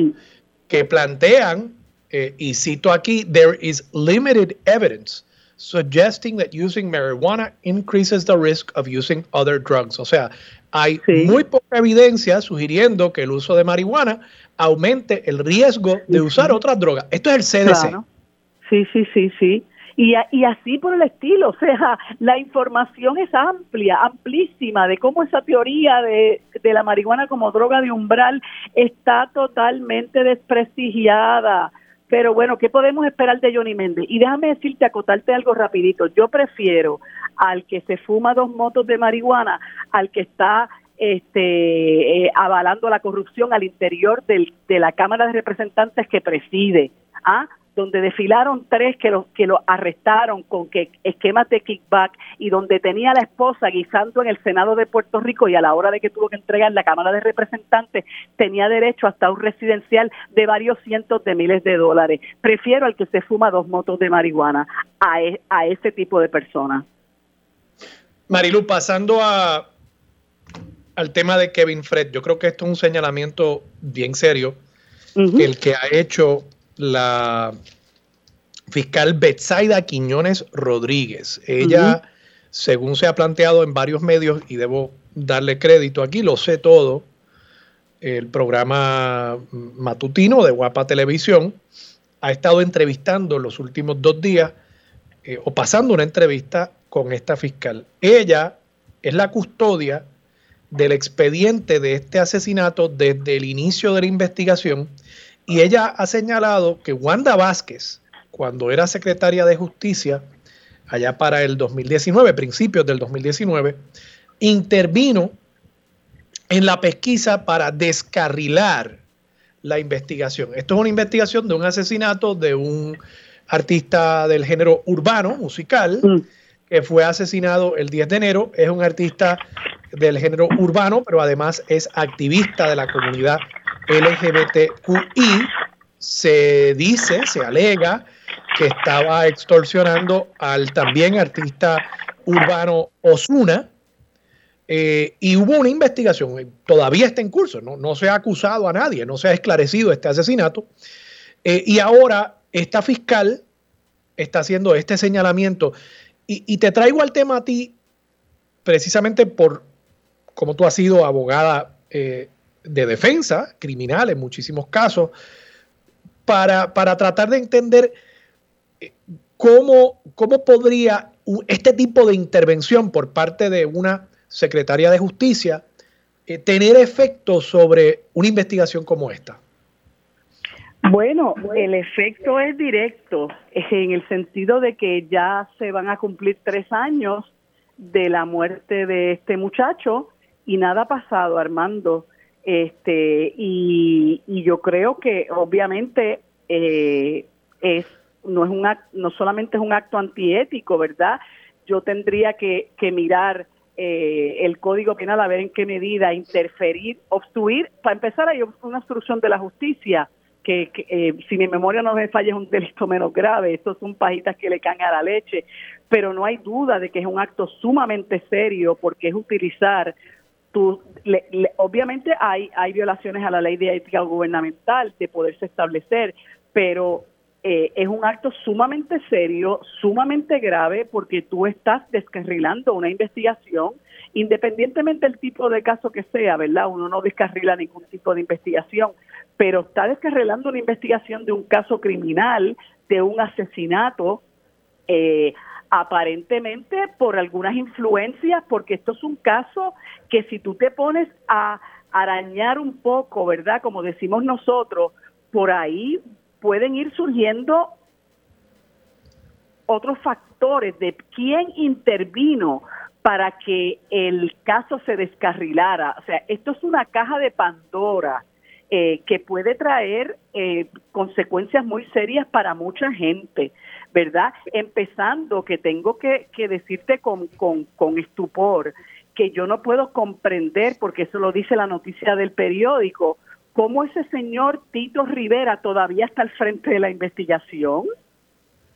que plantean, eh, y cito aquí, there is limited evidence suggesting that using marijuana increases the risk of using other drugs. O sea, hay muy poca evidencia sugiriendo que el uso de marihuana aumente el riesgo de usar otras drogas. Esto es el CDC. Sí, sí, sí, sí. Y, y, así por el estilo, o sea, la información es amplia, amplísima de cómo esa teoría de, de la marihuana como droga de umbral está totalmente desprestigiada. Pero bueno, ¿qué podemos esperar de Johnny Méndez? Y déjame decirte, acotarte algo rapidito. Yo prefiero al que se fuma dos motos de marihuana, al que está este, eh, avalando la corrupción al interior de la Cámara de Representantes que preside. ¿ah? donde desfilaron tres que lo, que lo arrestaron con que esquemas de kickback y donde tenía la esposa guisando en el Senado de Puerto Rico y a la hora de que tuvo que entregar la Cámara de Representantes tenía derecho hasta un residencial de varios cientos de miles de dólares. Prefiero al que se fuma dos motos de marihuana a, e, a ese tipo de personas. Marilu, pasando a, al tema de Kevin Fred, yo creo que esto es un señalamiento bien serio, el que ha hecho la fiscal Betsaida Quiñones Rodríguez. Ella, según se ha planteado en varios medios, y debo darle crédito aquí, lo sé todo, el programa matutino de Guapa Televisión, ha estado entrevistando los últimos dos días eh, o pasando una entrevista con esta fiscal. Ella es la custodia del expediente de este asesinato desde el inicio de la investigación y ella ha señalado que Wanda Vázquez, cuando era secretaria de Justicia, allá para el 2019, principios del 2019, intervino en la pesquisa para descarrilar la investigación. Esto es una investigación de un asesinato de un artista del género urbano, musical, mm. Que fue asesinado el 10 de enero. Es un artista del género urbano, pero además es activista de la comunidad LGBTQI, se dice, se alega que estaba extorsionando al también artista urbano Osuna. Eh, y hubo una investigación, eh, todavía está en curso, no, no, se ha acusado a nadie, no se ha esclarecido este asesinato. Eh, y ahora esta fiscal está haciendo este señalamiento. Y, te traigo al tema a ti precisamente por como tú has sido abogada de defensa criminal en muchísimos casos, para, tratar de entender eh, cómo, cómo podría este tipo de intervención por parte de una secretaria de justicia eh, tener efecto sobre una investigación como esta. Bueno, el efecto es directo, en el sentido de que ya se van a cumplir tres años de la muerte de este muchacho y nada ha pasado, Armando. Este, y, yo creo que obviamente eh, es no es un no solamente es un acto antiético, ¿verdad? Yo tendría que, que mirar eh, el Código Penal a ver en qué medida interferir, obstruir. Para empezar, hay una obstrucción de la justicia, que, eh, si mi memoria no me falla es un delito menos grave. Estos son pajitas que le caen a la leche. Pero no hay duda de que es un acto sumamente serio porque es utilizar tu, obviamente hay, hay violaciones a la ley de ética gubernamental de poderse establecer, pero eh, es un acto sumamente serio, sumamente grave, porque tú estás descarrilando una investigación, independientemente del tipo de caso que sea, ¿verdad? Uno no descarrila ningún tipo de investigación, pero está descarrilando una investigación de un caso criminal, de un asesinato, eh, aparentemente por algunas influencias, porque esto es un caso que si tú te pones a arañar un poco, ¿verdad? Como decimos nosotros, por ahí pueden ir surgiendo otros factores de quién intervino para que el caso se descarrilara. O sea, esto es una caja de Pandora eh, que puede traer eh, consecuencias muy serias para mucha gente, ¿verdad? Empezando que tengo que, decirte con, con, con estupor que yo no puedo comprender, porque eso lo dice la noticia del periódico, cómo ese señor Tito Rivera todavía está al frente de la investigación.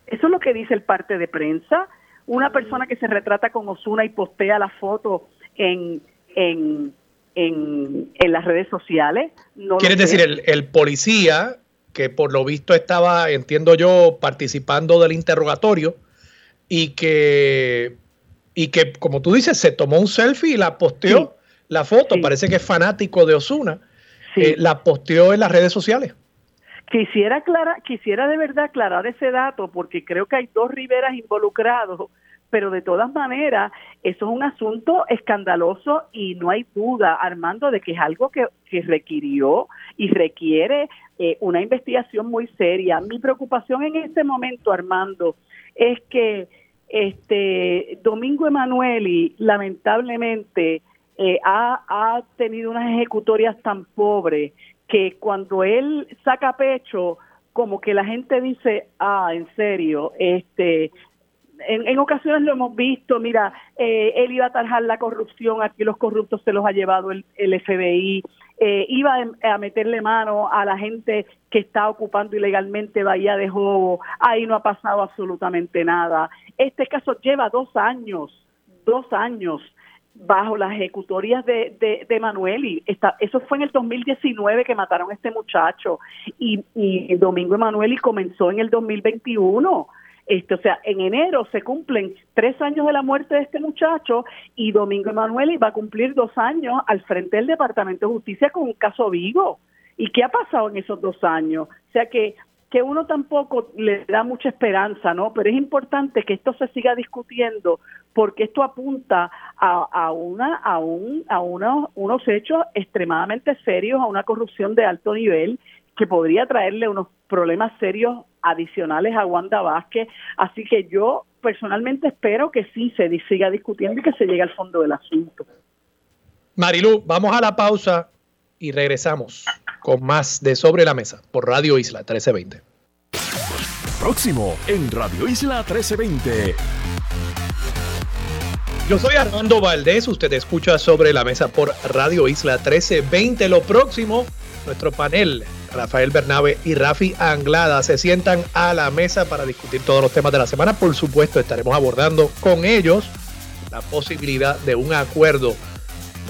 Eso es lo que dice el parte de prensa. Una persona que se retrata con Osuna y postea la foto en, en, en, las redes sociales. No ¿Quieres decir el, el policía que por lo visto estaba, entiendo yo, participando del interrogatorio y que, y que como tú dices, se tomó un selfie y la posteó la foto, parece que es fanático de Osuna. Eh, la posteó en las redes sociales. Quisiera aclarar, quisiera de verdad aclarar ese dato porque creo que hay dos Riveras involucrados, pero de todas maneras eso es un asunto escandaloso y no hay duda, Armando, de que es algo que, requirió y requiere eh, una investigación muy seria. Mi preocupación en este momento, Armando, es que este Domingo Emanueli lamentablemente eh, ha, ha tenido unas ejecutorias tan pobres que cuando él saca pecho, como que la gente dice, ah, en serio, este, en, ocasiones lo hemos visto, mira, eh, él iba a tarjar la corrupción, aquí los corruptos se los ha llevado el, FBI, eh, iba a, meterle mano a la gente que está ocupando ilegalmente Bahía de Jobo, ahí no ha pasado absolutamente nada. Este caso lleva dos años, dos años bajo las ejecutorias de, de, de Emanueli. eso fue en el 2019 que mataron a este muchacho y, y Domingo Emanueli comenzó en el 2021. Este, o sea, en enero se cumplen tres años de la muerte de este muchacho y Domingo Emanueli va a cumplir dos años al frente del Departamento de Justicia con un caso vivo. ¿Y qué ha pasado en esos dos años? O sea que que uno tampoco le da mucha esperanza, ¿no? Pero es importante que esto se siga discutiendo porque esto apunta a, a una a un a unos hechos extremadamente serios, a una corrupción de alto nivel que podría traerle unos problemas serios adicionales a Wanda Vázquez. Así que yo personalmente espero que sí se siga discutiendo y que se llegue al fondo del asunto. Marilu, vamos a la pausa y regresamos con más de Sobre la Mesa por Radio Isla 1320. Próximo en Radio Isla 1320. Yo soy Armando Valdés, usted escucha Sobre la Mesa por Radio Isla 1320. Lo próximo, nuestro panel, Rafael Bernabe y Rafi Anglada, se sientan a la mesa para discutir todos los temas de la semana. Por supuesto, estaremos abordando con ellos la posibilidad de un acuerdo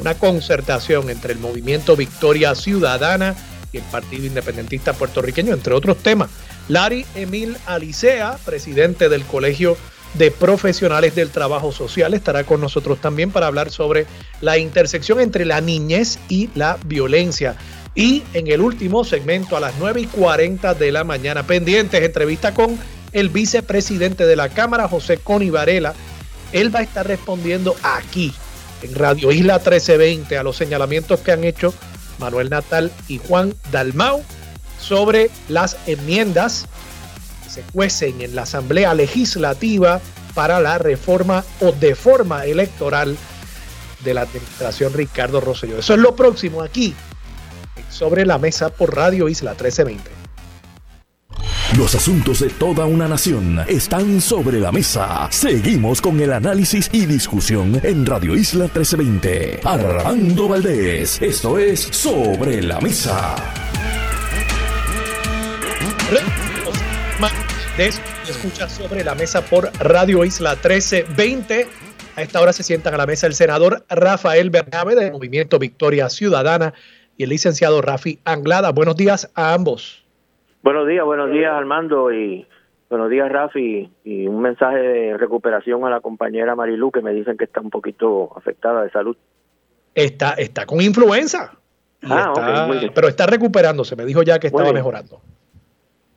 una concertación entre el movimiento Victoria Ciudadana y el Partido Independentista Puertorriqueño, entre otros temas. Larry Emil Alicea, presidente del Colegio de Profesionales del Trabajo Social, estará con nosotros también para hablar sobre la intersección entre la niñez y la violencia. Y en el último segmento, a las 9 y 40 de la mañana, pendientes, entrevista con el vicepresidente de la Cámara, José Coni Varela. Él va a estar respondiendo aquí en Radio Isla 1320 a los señalamientos que han hecho Manuel Natal y Juan Dalmau sobre las enmiendas que se cuecen en la Asamblea Legislativa para la reforma o deforma electoral de la administración Ricardo Rosselló. Eso es lo próximo aquí, sobre la mesa por Radio Isla 1320. Los asuntos de toda una nación están sobre la mesa. Seguimos con el análisis y discusión en Radio Isla 1320. Armando Valdés, esto es Sobre la Mesa. Escucha sobre la mesa por Radio Isla 1320. A esta hora se sientan a la mesa el senador Rafael Bernabe del Movimiento Victoria Ciudadana y el licenciado Rafi Anglada. Buenos días a ambos. Buenos días, buenos días Armando y buenos días Rafi y un mensaje de recuperación a la compañera Marilu que me dicen que está un poquito afectada de salud. Está, está con influenza. Ah, pero está recuperándose, me dijo ya que estaba mejorando.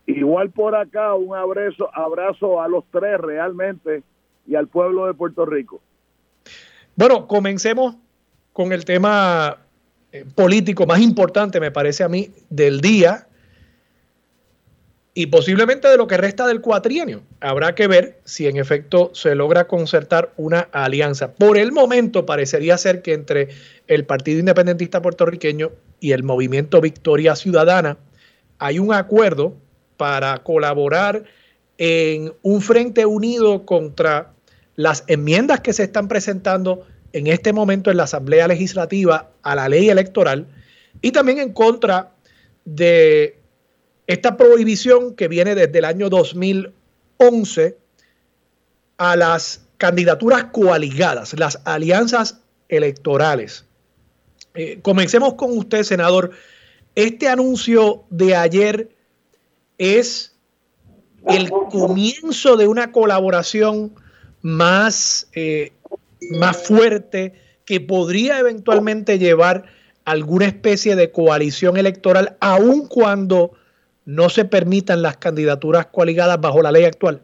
Igual por acá, un abrazo, abrazo a los tres realmente y al pueblo de Puerto Rico. Bueno, comencemos con el tema político más importante, me parece a mí, del día y posiblemente de lo que resta del cuatrienio. Habrá que ver si en efecto se logra concertar una alianza. Por el momento parecería ser que entre el Partido Independentista Puertorriqueño y el Movimiento Victoria Ciudadana hay un acuerdo para colaborar en un frente unido contra las enmiendas que se están presentando en este momento en la Asamblea Legislativa a la ley electoral y también en contra de esta prohibición que viene desde el año 2011 a las candidaturas coaligadas, las alianzas electorales. Eh, comencemos con usted, senador. Este anuncio de ayer es el comienzo de una colaboración más, eh, más fuerte que podría eventualmente llevar alguna especie de coalición electoral, aun cuando no se permitan las candidaturas coaligadas bajo la ley actual?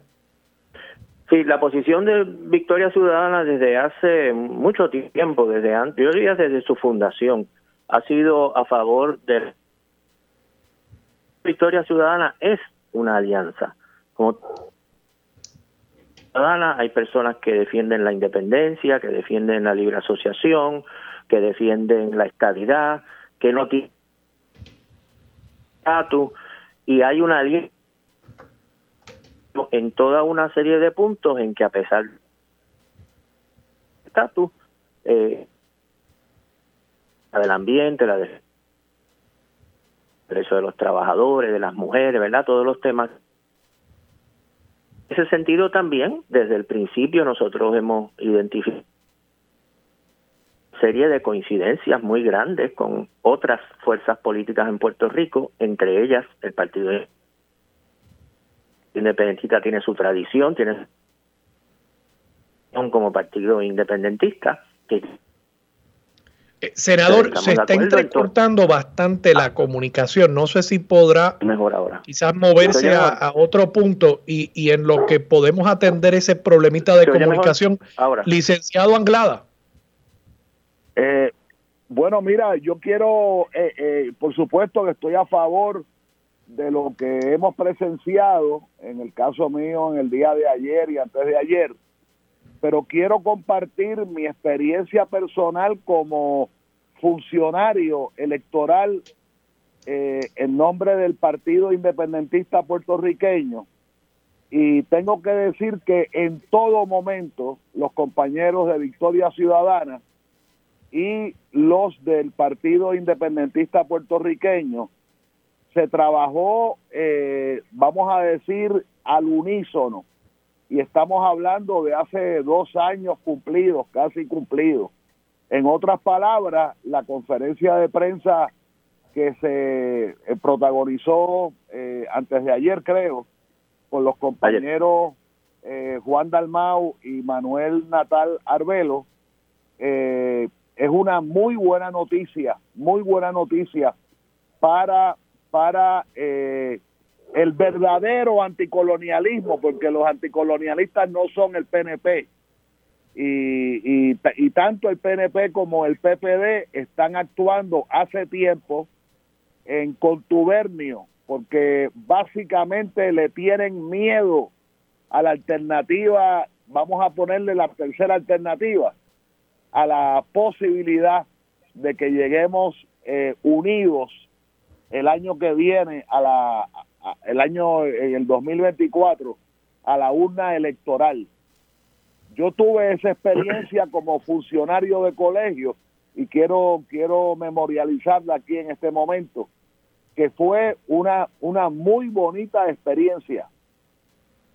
Sí, la posición de Victoria Ciudadana desde hace mucho tiempo, desde antes, yo diría desde su fundación, ha sido a favor de Victoria Ciudadana es una alianza. Como ciudadana hay personas que defienden la independencia, que defienden la libre asociación, que defienden la estabilidad, que no tienen estatus y hay una en toda una serie de puntos en que a pesar del estatus eh, del ambiente, la de eso de los trabajadores, de las mujeres, ¿verdad? Todos los temas. Ese sentido también, desde el principio nosotros hemos identificado serie de coincidencias muy grandes con otras fuerzas políticas en Puerto Rico, entre ellas el Partido Independentista tiene su tradición, tiene como partido independentista que Senador, se está entrecortando bastante la ah. comunicación. No sé si podrá Mejor ahora. quizás moverse a, otro punto y, y, en lo que podemos atender ese problemita de comunicación. Licenciado Anglada. Eh, bueno, mira, yo quiero, eh, eh, por supuesto que estoy a favor de lo que hemos presenciado, en el caso mío, en el día de ayer y antes de ayer, pero quiero compartir mi experiencia personal como funcionario electoral eh, en nombre del Partido Independentista Puertorriqueño. Y tengo que decir que en todo momento los compañeros de Victoria Ciudadana y los del Partido Independentista Puertorriqueño se trabajó, eh, vamos a decir, al unísono y estamos hablando de hace dos años cumplidos, casi cumplidos. En otras palabras, la conferencia de prensa que se eh, protagonizó eh, antes de ayer, creo, con los compañeros eh, Juan Dalmau y Manuel Natal Arbelo, es una muy buena noticia, muy buena noticia para, para el verdadero anticolonialismo, porque los anticolonialistas no son el PNP. Y, y, tanto el PNP como el PPD están actuando hace tiempo en contubernio porque básicamente le tienen miedo a la alternativa, vamos a ponerle la tercera alternativa, a la posibilidad de que lleguemos eh, unidos el año que viene, a la, el año, en el 2024, a la urna electoral. Yo tuve esa experiencia como funcionario de colegio y quiero, quiero memorializarla aquí en este momento, que fue una, una muy bonita experiencia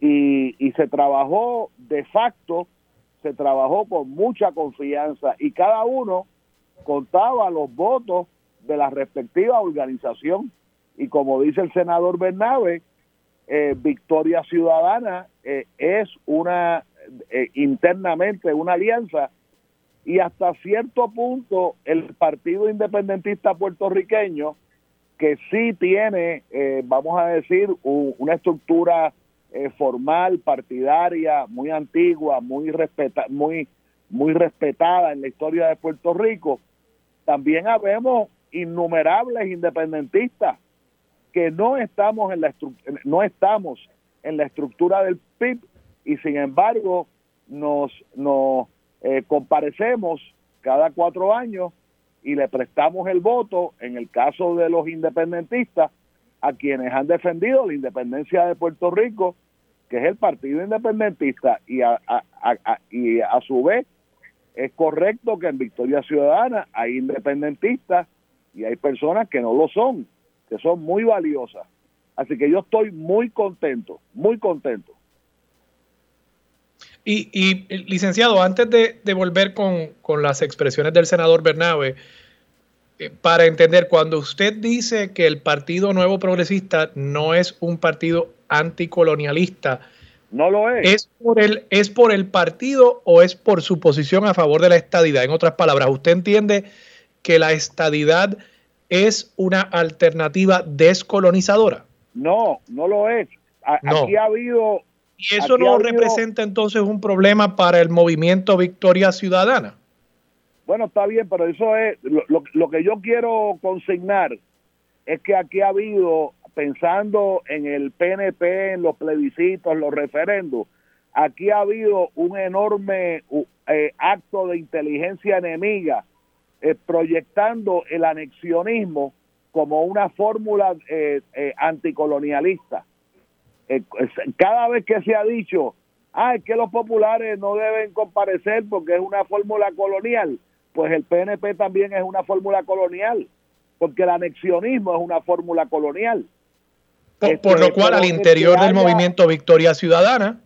y, y se trabajó de facto, se trabajó con mucha confianza y cada uno contaba los votos de la respectiva organización. Y como dice el senador Bernabe, eh, Victoria Ciudadana eh, es una eh, internamente una alianza y hasta cierto punto el Partido Independentista puertorriqueño, que sí tiene, vamos a decir, una estructura formal, partidaria, muy antigua, muy, respeta muy, muy respetada en la historia de Puerto Rico, también habemos innumerables independentistas que no estamos en la no estamos en la estructura del PIB y sin embargo nos, nos eh, comparecemos cada cuatro años y le prestamos el voto en el caso de los independentistas a quienes han defendido la independencia de Puerto Rico que es el partido independentista y a, y a su vez es correcto que en Victoria Ciudadana hay independentistas y hay personas que no lo son, que son muy valiosas. Así que yo estoy muy contento, muy contento. Y, licenciado, antes de, volver con, las expresiones del senador Bernabe, eh, para entender, cuando usted dice que el Partido Nuevo Progresista no es un partido anticolonialista, no lo es. ¿Es por, el, ¿Es por el partido o es por su posición a favor de la estadidad? En otras palabras, ¿usted entiende que la estadidad es una alternativa descolonizadora? No, no lo es. Aquí ha habido... ¿Y eso no representa entonces un problema para el movimiento Victoria Ciudadana? Bueno, está bien, pero eso es lo, lo que yo quiero consignar es que aquí ha habido pensando en el PNP, en los plebiscitos, los referendos, aquí ha habido un enorme eh, acto de inteligencia enemiga eh, proyectando el anexionismo como una fórmula eh, anticolonialista. cada vez que se ha dicho, ah, que los populares no deben comparecer porque es una fórmula colonial, pues el PNP también es una fórmula colonial, porque el anexionismo es una fórmula colonial. Por, este, lo cual, al interior del movimiento Victoria Ciudadana,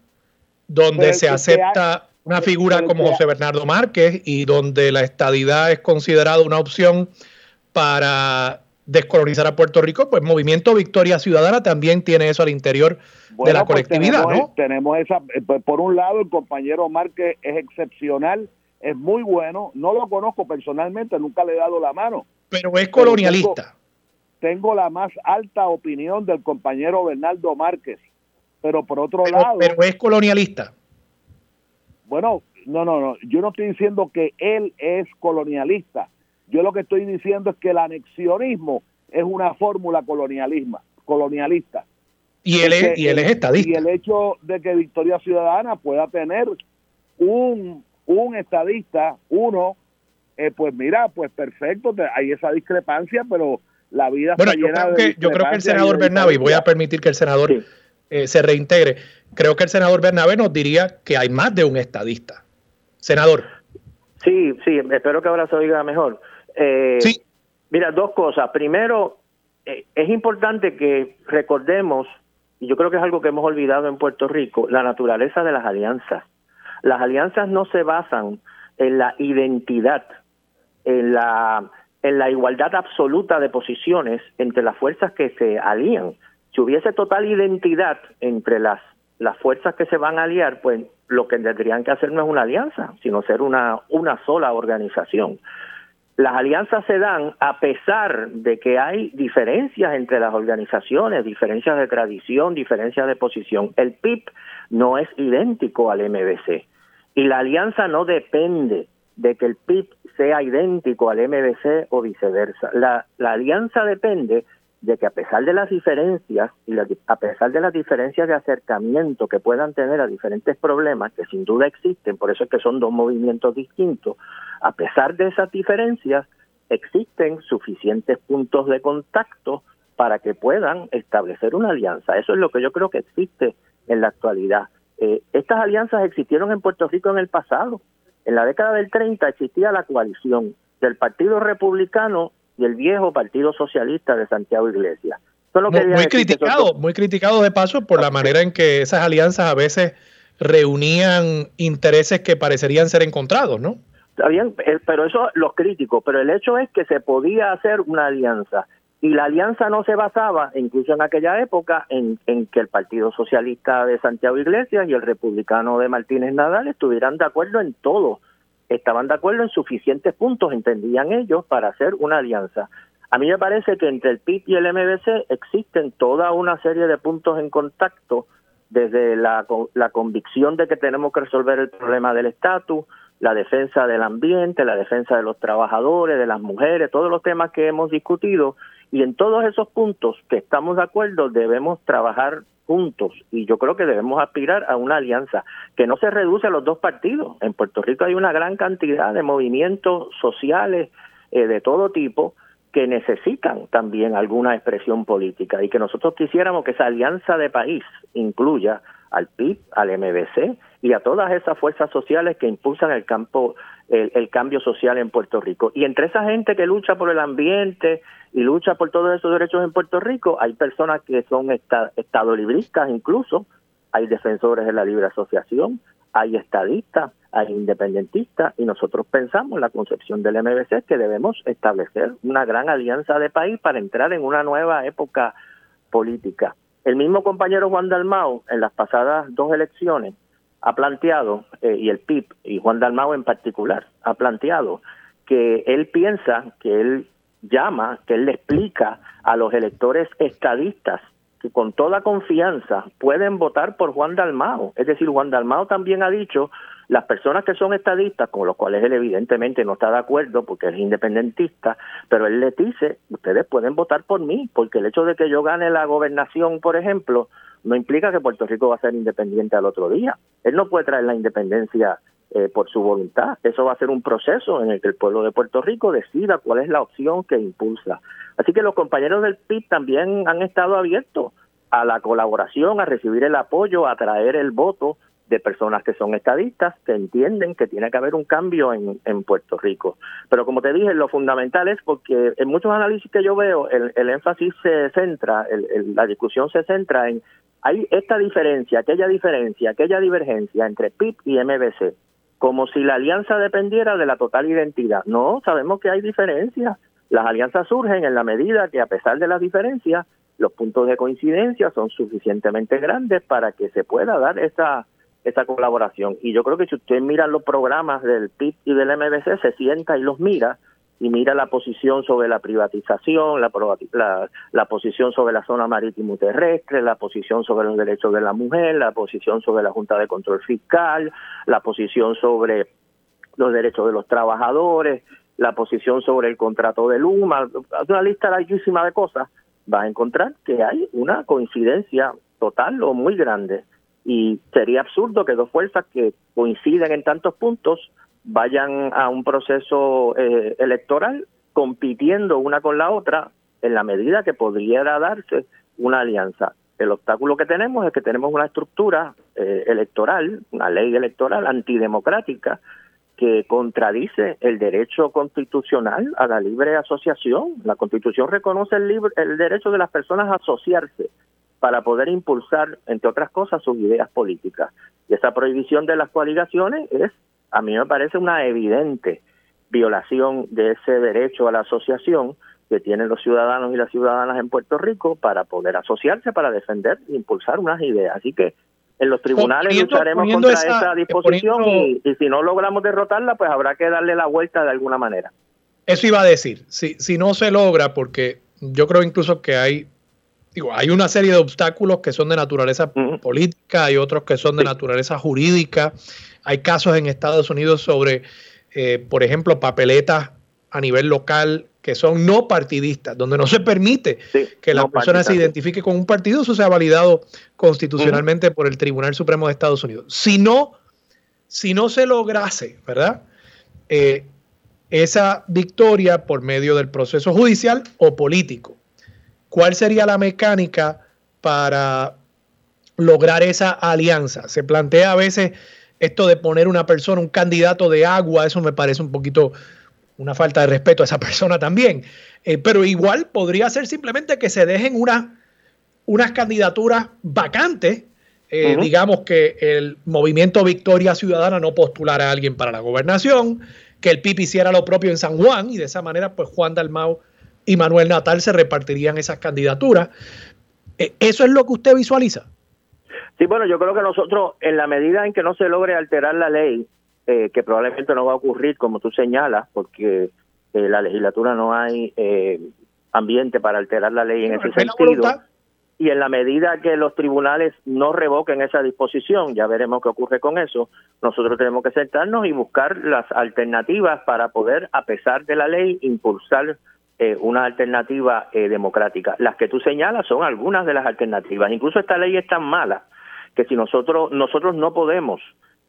donde se acepta una figura como José Bernardo Márquez y donde la estadidad es considerada una opción para descolonizar a Puerto Rico, pues Movimiento Victoria Ciudadana también tiene eso al interior de la pues colectividad, tenemos, ¿no? Tenemos esa, eh, pues, por un lado el compañero Márquez es excepcional, es muy bueno, no lo conozco personalmente, nunca le he dado la mano. Pero es colonialista tengo la más alta opinión del compañero Bernardo Márquez, pero por otro lado... Pero es colonialista. Bueno, no, no, no, yo no estoy diciendo que él es colonialista, yo lo que estoy diciendo es que el anexionismo es una fórmula colonialismo, colonialista. Y él, es, y él es estadista. Y el hecho de que Victoria Ciudadana pueda tener un, un estadista, uno, eh, pues mira, pues perfecto, hay esa discrepancia, pero la vida bueno, yo creo que, yo creo que el senador Bernabe, y voy a permitir que el senador eh, se reintegre, creo que el senador Bernabe nos diría que hay más de un estadista. Senador. Sí, sí, espero que ahora se oiga mejor. Eh, sí. Mira, dos cosas. Primero, eh, es importante que recordemos, y yo creo que es algo que hemos olvidado en Puerto Rico, la naturaleza de las alianzas. Las alianzas no se basan en la identidad, en la en la igualdad absoluta de posiciones entre las fuerzas que se alían. Si hubiese total identidad entre las, las fuerzas que se van a aliar, pues lo que tendrían que hacer no es una alianza, sino ser una, una sola organización. Las alianzas se dan a pesar de que hay diferencias entre las organizaciones, diferencias de tradición, diferencias de posición. El PIB no es idéntico al MBC y la alianza no depende de que el PIB sea idéntico al MBC o viceversa. La, la alianza depende de que a pesar de las diferencias y a pesar de las diferencias de acercamiento que puedan tener a diferentes problemas, que sin duda existen, por eso es que son dos movimientos distintos, a pesar de esas diferencias, existen suficientes puntos de contacto para que puedan establecer una alianza. Eso es lo que yo creo que existe en la actualidad. Eh, estas alianzas existieron en Puerto Rico en el pasado. En la década del 30 existía la coalición del Partido Republicano y el viejo Partido Socialista de Santiago Iglesias. muy, criticado, muy criticado de paso por la manera en que esas alianzas a veces reunían intereses que parecerían ser encontrados, ¿no? Está bien, eh, pero eso los críticos, pero el hecho es que se podía hacer una alianza y la alianza no se basaba, incluso en aquella época, en, en, que el Partido Socialista de Santiago Iglesias y el Republicano de Martínez Nadal estuvieran de acuerdo en todo estaban de acuerdo en suficientes puntos, entendían ellos, para hacer una alianza. A mí me parece que entre el PIB y el MBC existen toda una serie de puntos en contacto, desde la, la convicción de que tenemos que resolver el problema del estatus, la defensa del ambiente, la defensa de los trabajadores, de las mujeres, todos los temas que hemos discutido. Y en todos esos puntos que estamos de acuerdo debemos trabajar juntos y yo creo que debemos aspirar a una alianza que no se reduce a los dos partidos. En Puerto Rico hay una gran cantidad de movimientos sociales eh, de todo tipo que necesitan también alguna expresión política y que nosotros quisiéramos que esa alianza de país incluya al PIB, al MBC y a todas esas fuerzas sociales que impulsan el campo el, cambio social en Puerto Rico. Y entre esa gente que lucha por el ambiente y lucha por todos esos derechos en Puerto Rico, hay personas que son estadolibristas incluso, hay defensores de la libre asociación, hay estadistas, hay independentistas, y nosotros pensamos, la concepción del MBC, que debemos establecer una gran alianza de país para entrar en una nueva época política. El mismo compañero Juan Dalmao, en las pasadas dos elecciones, ha planteado, eh, y el PIB, y Juan Dalmao en particular, ha planteado que él piensa, que él llama, que él le explica a los electores estadistas que con toda confianza pueden votar por Juan Dalmao. Es decir, Juan Dalmao también ha dicho, las personas que son estadistas, con los cuales él evidentemente no está de acuerdo porque es independentista, pero él les dice, ustedes pueden votar por mí, porque el hecho de que yo gane la gobernación, por ejemplo, no implica que Puerto Rico va a ser independiente al otro día. Él no puede traer la independencia eh, por su voluntad. Eso va a ser un proceso en el que el pueblo de Puerto Rico decida cuál es la opción que impulsa. Así que los compañeros del PIB también han estado abiertos a la colaboración, a recibir el apoyo, a traer el voto de personas que son estadistas, que entienden que tiene que haber un cambio en, en Puerto Rico. Pero como te dije, lo fundamental es porque en muchos análisis que yo veo, el, el énfasis se centra, el, la discusión se centra en hay esta diferencia, aquella diferencia, aquella divergencia entre PIB y MBC, como si la alianza dependiera de la total identidad. No, sabemos que hay diferencias. Las alianzas surgen en la medida que a pesar de las diferencias, los puntos de coincidencia son suficientemente grandes para que se pueda dar esa, esa colaboración. Y yo creo que si usted mira los programas del PIB y del MBC, se sienta y los mira, y mira la posición sobre la privatización, la, la, posición sobre la zona marítimo terrestre, la posición sobre los derechos de la mujer, la posición sobre la Junta de Control Fiscal, la posición sobre los derechos de los trabajadores, la posición sobre el contrato de Luma, una lista larguísima de cosas, va a encontrar que hay una coincidencia total o muy grande. Y sería absurdo que dos fuerzas que coinciden en tantos puntos vayan a un proceso eh, electoral compitiendo una con la otra en la medida que pudiera darse una alianza. El obstáculo que tenemos es que tenemos una estructura eh, electoral, una ley electoral antidemocrática que contradice el derecho constitucional a la libre asociación. La Constitución reconoce el, libre, el derecho de las personas a asociarse para poder impulsar, entre otras cosas, sus ideas políticas. Y esa prohibición de las coaligaciones es a mí me parece una evidente violación de ese derecho a la asociación que tienen los ciudadanos y las ciudadanas en Puerto Rico para poder asociarse, para defender e impulsar unas ideas. Así que en los tribunales lucharemos contra esa, disposición y, si no logramos derrotarla, pues habrá que darle la vuelta de alguna manera. Eso iba a decir, si, si no se logra, porque yo creo incluso que hay, digo, hay una serie de obstáculos que son de naturaleza política, y otros que son de naturaleza jurídica, hay casos en Estados Unidos sobre, eh, por ejemplo, papeletas a nivel local que son no partidistas, donde no se permite que la persona se identifique con un partido, eso se ha validado constitucionalmente por el Tribunal Supremo de Estados Unidos. Si no, si no se lograse, ¿verdad? Eh, esa victoria por medio del proceso judicial o político. ¿Cuál sería la mecánica para lograr esa alianza? Se plantea a veces esto de poner una persona, un candidato de agua, eso me parece un poquito una falta de respeto a esa persona también. Eh, pero igual podría ser simplemente que se dejen unas candidaturas vacantes. Eh, digamos que el movimiento Victoria Ciudadana no postulara a alguien para la gobernación, que el PIB hiciera lo propio en San Juan y de esa manera pues Juan Dalmau y Manuel Natal se repartirían esas candidaturas. Eh, ¿Eso es lo que usted visualiza? Sí, bueno, yo creo que nosotros, en la medida en que no se logre alterar la ley, eh, que probablemente no va a ocurrir como tú señalas, porque eh, la legislatura no hay eh, ambiente para alterar la ley en ese sentido. Y en la medida que los tribunales no revoquen esa disposición, ya veremos qué ocurre con eso, nosotros tenemos que sentarnos y buscar las alternativas para poder, a pesar de la ley, impulsar una alternativa democrática. Las que tú señalas son algunas de las alternativas. Incluso esta ley es tan mala que si nosotros nosotros no podemos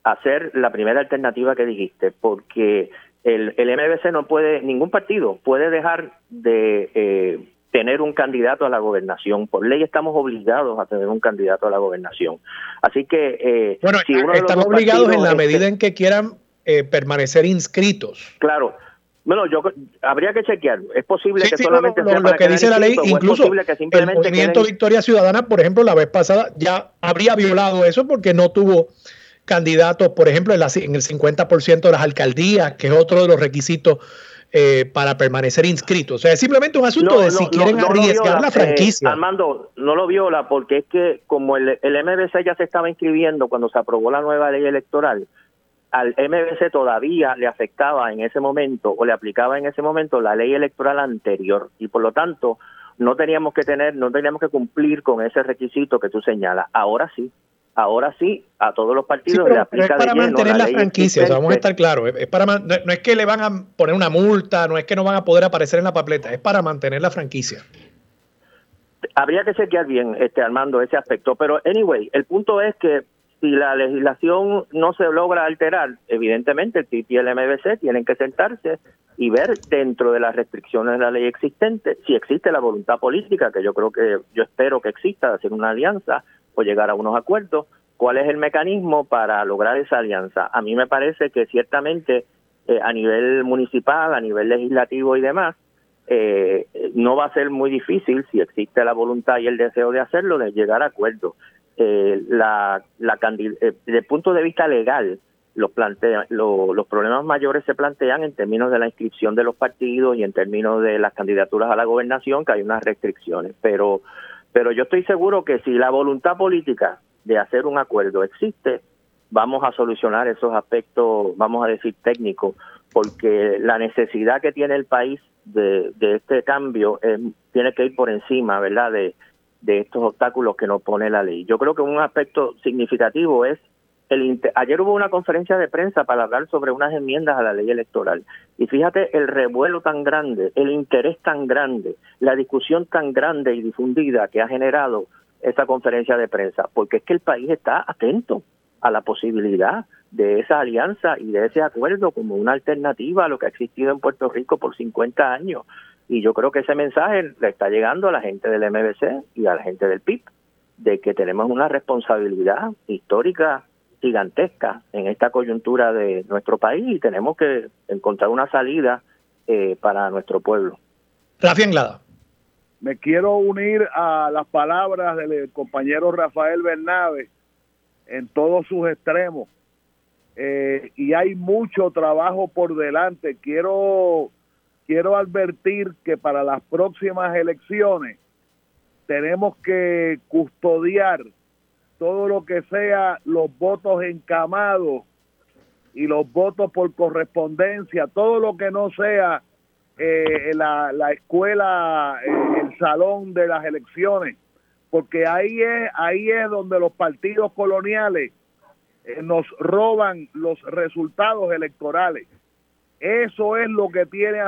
hacer la primera alternativa que dijiste, porque el, el MBC no puede, ningún partido puede dejar de eh, tener un candidato a la gobernación. Por ley estamos obligados a tener un candidato a la gobernación. Así que... Eh, bueno, si uno obligados en la medida en que quieran eh, permanecer inscritos. Claro. Bueno, yo habría que chequear. Es posible que solamente lo, lo que dice la ley, incluso el movimiento Victoria Ciudadana, por ejemplo, la vez pasada ya habría violado eso porque no tuvo candidatos, por ejemplo, en, la, en el 50% de las alcaldías, que es otro de los requisitos eh, para permanecer inscritos. O sea, es simplemente un asunto de si quieren arriesgar la eh, franquicia. Armando, no lo viola porque es que como el, el MBC ya se estaba inscribiendo cuando se aprobó la nueva ley electoral, al MBC todavía le afectaba en ese momento o le aplicaba en ese momento la ley electoral anterior y por lo tanto no teníamos que tener, no teníamos que cumplir con ese requisito que tú señalas. Ahora sí, ahora sí a todos los partidos le aplica es para mantener la, franquicia, vamos a estar claros, es para no, es que le van a poner una multa, no es que no van a poder aparecer en la papeleta, es para mantener la franquicia. Habría que chequear bien, este Armando, ese aspecto, pero anyway, el punto es que si la legislación no se logra alterar, evidentemente el TIP y el MBC tienen que sentarse y ver dentro de las restricciones de la ley existente si existe la voluntad política, que yo creo que yo espero que exista, de hacer una alianza o llegar a unos acuerdos. ¿Cuál es el mecanismo para lograr esa alianza? A mí me parece que ciertamente eh, a nivel municipal, a nivel legislativo y demás, eh, no va a ser muy difícil, si existe la voluntad y el deseo de hacerlo, de llegar a acuerdos. Eh, la, la desde el punto de vista legal, los, plantea, los problemas mayores se plantean en términos de la inscripción de los partidos y en términos de las candidaturas a la gobernación, que hay unas restricciones. Pero pero yo estoy seguro que si la voluntad política de hacer un acuerdo existe, vamos a solucionar esos aspectos, vamos a decir técnicos, porque la necesidad que tiene el país de, este cambio tiene que ir por encima, ¿verdad?, de, de estos obstáculos que nos pone la ley. Yo creo que un aspecto significativo es ayer hubo una conferencia de prensa para hablar sobre unas enmiendas a la ley electoral. Y fíjate el revuelo tan grande, el interés tan grande, la discusión tan grande y difundida que ha generado esa conferencia de prensa, porque es que el país está atento a la posibilidad de esa alianza y de ese acuerdo como una alternativa a lo que ha existido en Puerto Rico por 50 años. Y yo creo que ese mensaje le está llegando a la gente del MBC y a la gente del PIB, de que tenemos una responsabilidad histórica gigantesca en esta coyuntura de nuestro país y tenemos que encontrar una salida eh, para nuestro pueblo. Rafi Anglada. Me quiero unir a las palabras del compañero Rafael Bernabe en todos sus extremos. Eh, y hay mucho trabajo por delante. Quiero, quiero advertir que para las próximas elecciones tenemos que custodiar todo lo que sea los votos encamados y los votos por correspondencia, todo lo que no sea eh, la, la, escuela, eh, el salón de las elecciones, porque ahí es, ahí es donde los partidos coloniales eh, nos roban los resultados electorales. Eso es lo que tiene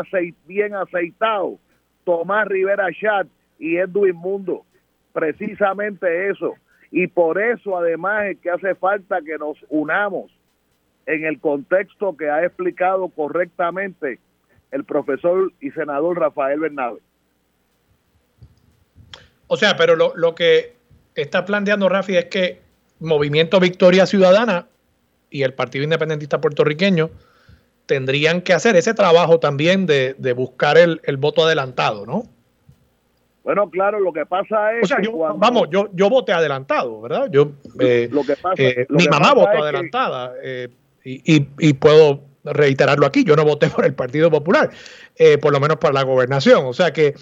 bien aceitado Tomás Rivera Chat y Edwin Mundo. Precisamente eso. Y por eso además es que hace falta que nos unamos en el contexto que ha explicado correctamente el profesor y senador Rafael Bernabe. O sea, pero lo, lo que está planteando Rafi es que Movimiento Victoria Ciudadana y el Partido Independentista Puertorriqueño tendrían que hacer ese trabajo también de, buscar el, voto adelantado, ¿no? Bueno, claro, lo que pasa es. O sea, vamos, yo, yo voté adelantado, ¿verdad? Yo, eh, lo que pasa, eh, mi mamá votó adelantada eh, y, y, puedo reiterarlo aquí: yo no voté por el Partido Popular, por lo menos para la gobernación. O sea que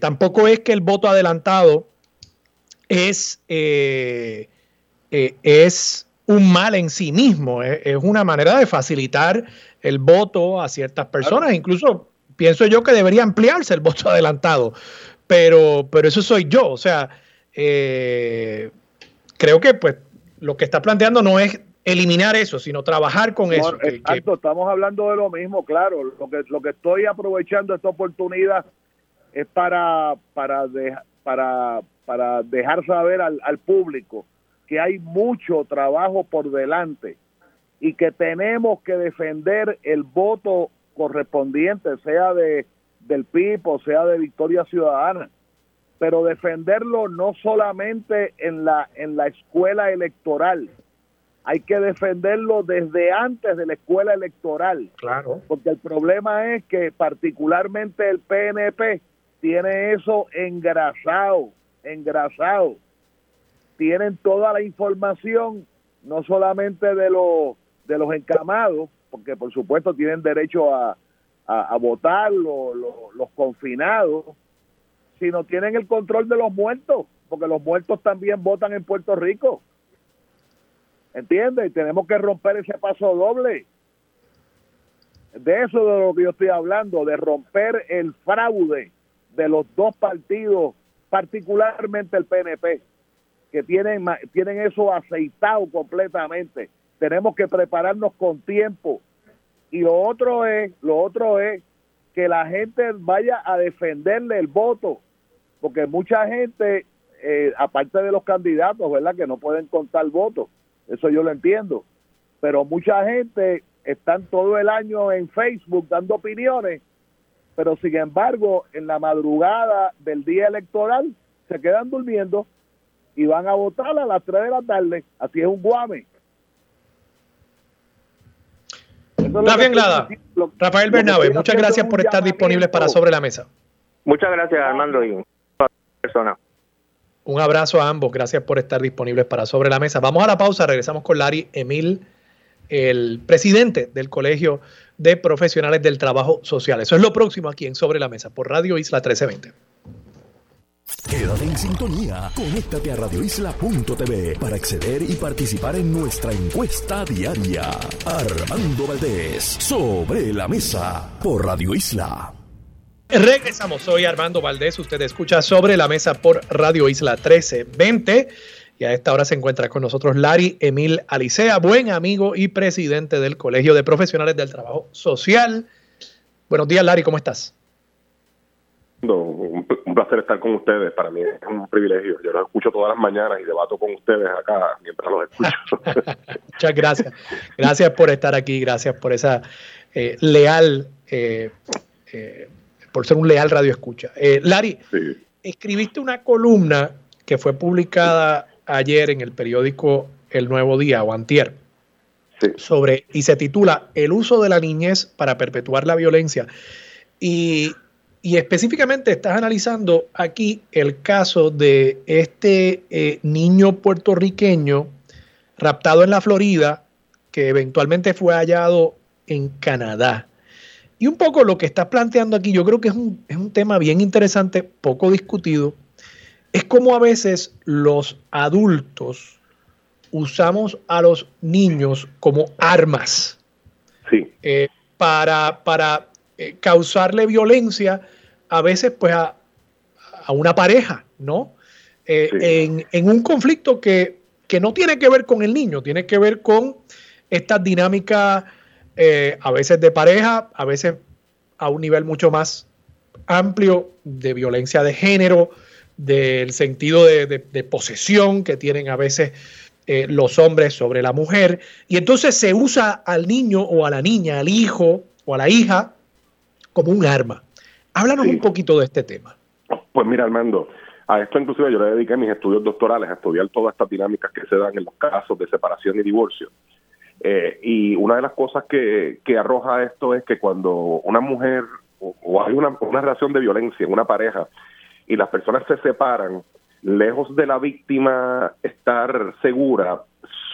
tampoco es que el voto adelantado es, es un mal en sí mismo, es, una manera de facilitar el voto a ciertas personas, incluso pienso yo que debería ampliarse el voto adelantado, pero, pero eso soy yo, o sea, eh, creo que pues lo que está planteando no es eliminar eso, sino trabajar con eso. exacto, estamos hablando de lo mismo, claro, lo que, lo que estoy aprovechando esta oportunidad es para, para, para, para dejar saber al, al público que hay mucho trabajo por delante y que tenemos que defender el voto correspondiente, sea de del PIB o sea de Victoria Ciudadana, pero defenderlo no solamente en la en la escuela electoral, hay que defenderlo desde antes de la escuela electoral. Claro. Porque el problema es que particularmente el PNP tiene eso engrasado, engrasado tienen toda la información, no solamente de los, de los encamados, porque por supuesto tienen derecho a, votar los confinados, sino tienen el control de los muertos, porque los muertos también votan en Puerto Rico. ¿Entiendes? Y tenemos que romper ese paso doble. De eso de lo que yo estoy hablando, de romper el fraude de los dos partidos, particularmente el PNP que tienen, tienen eso aceitado completamente. Tenemos que prepararnos con tiempo. Y lo otro es, lo otro es que la gente vaya a defenderle el voto, porque mucha gente, eh, aparte de los candidatos, ¿verdad? Que no pueden contar votos, eso yo lo entiendo, pero mucha gente están todo el año en Facebook dando opiniones, pero sin embargo, en la madrugada del día electoral se quedan durmiendo y van a votar a las 3 de la tarde. Así es un guame. Está bien, Lada. Rafael Bernabe, muchas gracias por estar disponibles para Sobre la Mesa. Muchas gracias, Armando, y persona. Un abrazo a ambos. Gracias por estar disponibles para Sobre la Mesa. Vamos a la pausa. Regresamos con Larry Emil, el presidente del Colegio de Profesionales del Trabajo Social. Eso es lo próximo aquí en Sobre la Mesa por Radio Isla 1320. Quédate en sintonía. Conéctate a radioisla.tv para acceder y participar en nuestra encuesta diaria. Armando Valdés, sobre la mesa, por Radio Isla. Regresamos, soy Armando Valdés, usted escucha sobre la mesa por Radio Isla 1320 y a esta hora se encuentra con nosotros Larry Emil Alicea, buen amigo y presidente del Colegio de Profesionales del Trabajo Social. Buenos días Larry, ¿cómo estás? Un, placer estar con ustedes. Para mí es un privilegio. Yo los escucho todas las mañanas y debato con ustedes acá mientras los escucho. Muchas gracias. Gracias por estar aquí. Gracias por esa eh, leal, eh, eh, por ser un leal radio escucha. Lari, escribiste una columna que fue publicada ayer en el periódico El Nuevo Día o Antier. Sobre, y se titula El uso de la niñez para perpetuar la violencia. Y y específicamente estás analizando aquí el caso de este eh, niño puertorriqueño raptado en la Florida, que eventualmente fue hallado en Canadá. Y un poco lo que estás planteando aquí, yo creo que es un, es un tema bien interesante, poco discutido, es como a veces los adultos usamos a los niños como armas sí. Eh, para, para eh, causarle violencia a veces pues a, una pareja, ¿no? Eh, en, un conflicto que, no tiene que ver con el niño, tiene que ver con estas dinámicas eh, a veces de pareja, a veces a un nivel mucho más amplio de violencia de género, del sentido de, posesión que tienen a veces eh, los hombres sobre la mujer. Y entonces se usa al niño o a la niña, al hijo o a la hija como un arma. Háblanos un poquito de este tema. Pues mira, Armando, a esto inclusive yo le dediqué mis estudios doctorales a estudiar todas estas dinámicas que se dan en los casos de separación y divorcio. Eh, y una de las cosas que, que, arroja esto es que cuando una mujer o, hay una, una, relación de violencia en una pareja y las personas se separan, lejos de la víctima estar segura,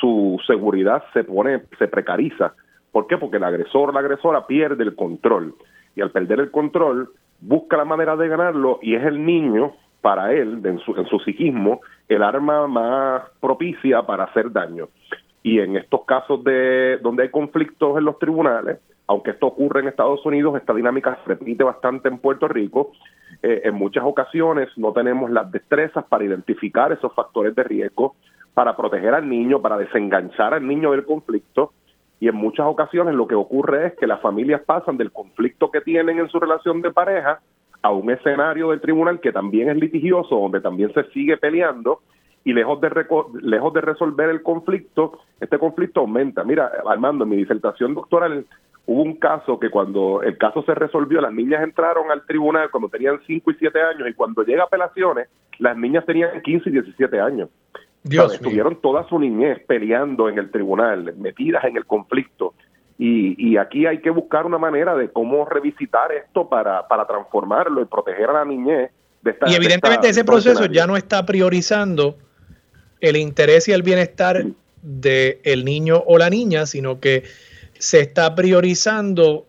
su seguridad se pone, se precariza. ¿Por qué? Porque el agresor o la agresora pierde el control. Y al perder el control, busca la manera de ganarlo y es el niño, para él, en su, en su psiquismo, el arma más propicia para hacer daño. Y en estos casos de donde hay conflictos en los tribunales, aunque esto ocurre en Estados Unidos, esta dinámica se repite bastante en Puerto Rico. Eh, en muchas ocasiones no tenemos las destrezas para identificar esos factores de riesgo, para proteger al niño, para desenganchar al niño del conflicto. Y en muchas ocasiones lo que ocurre es que las familias pasan del conflicto que tienen en su relación de pareja a un escenario del tribunal que también es litigioso, donde también se sigue peleando y lejos de, lejos de resolver el conflicto, este conflicto aumenta. Mira, Armando, en mi disertación doctoral hubo un caso que cuando el caso se resolvió, las niñas entraron al tribunal cuando tenían 5 y 7 años y cuando llega apelaciones, las niñas tenían 15 y 17 años. Dios estuvieron toda su niñez peleando en el tribunal, metidas en el conflicto. Y, y, aquí hay que buscar una manera de cómo revisitar esto para, para transformarlo y proteger a la niñez de esta. Y evidentemente ese proceso ya no está priorizando el interés y el bienestar del niño o la niña, sino que se está priorizando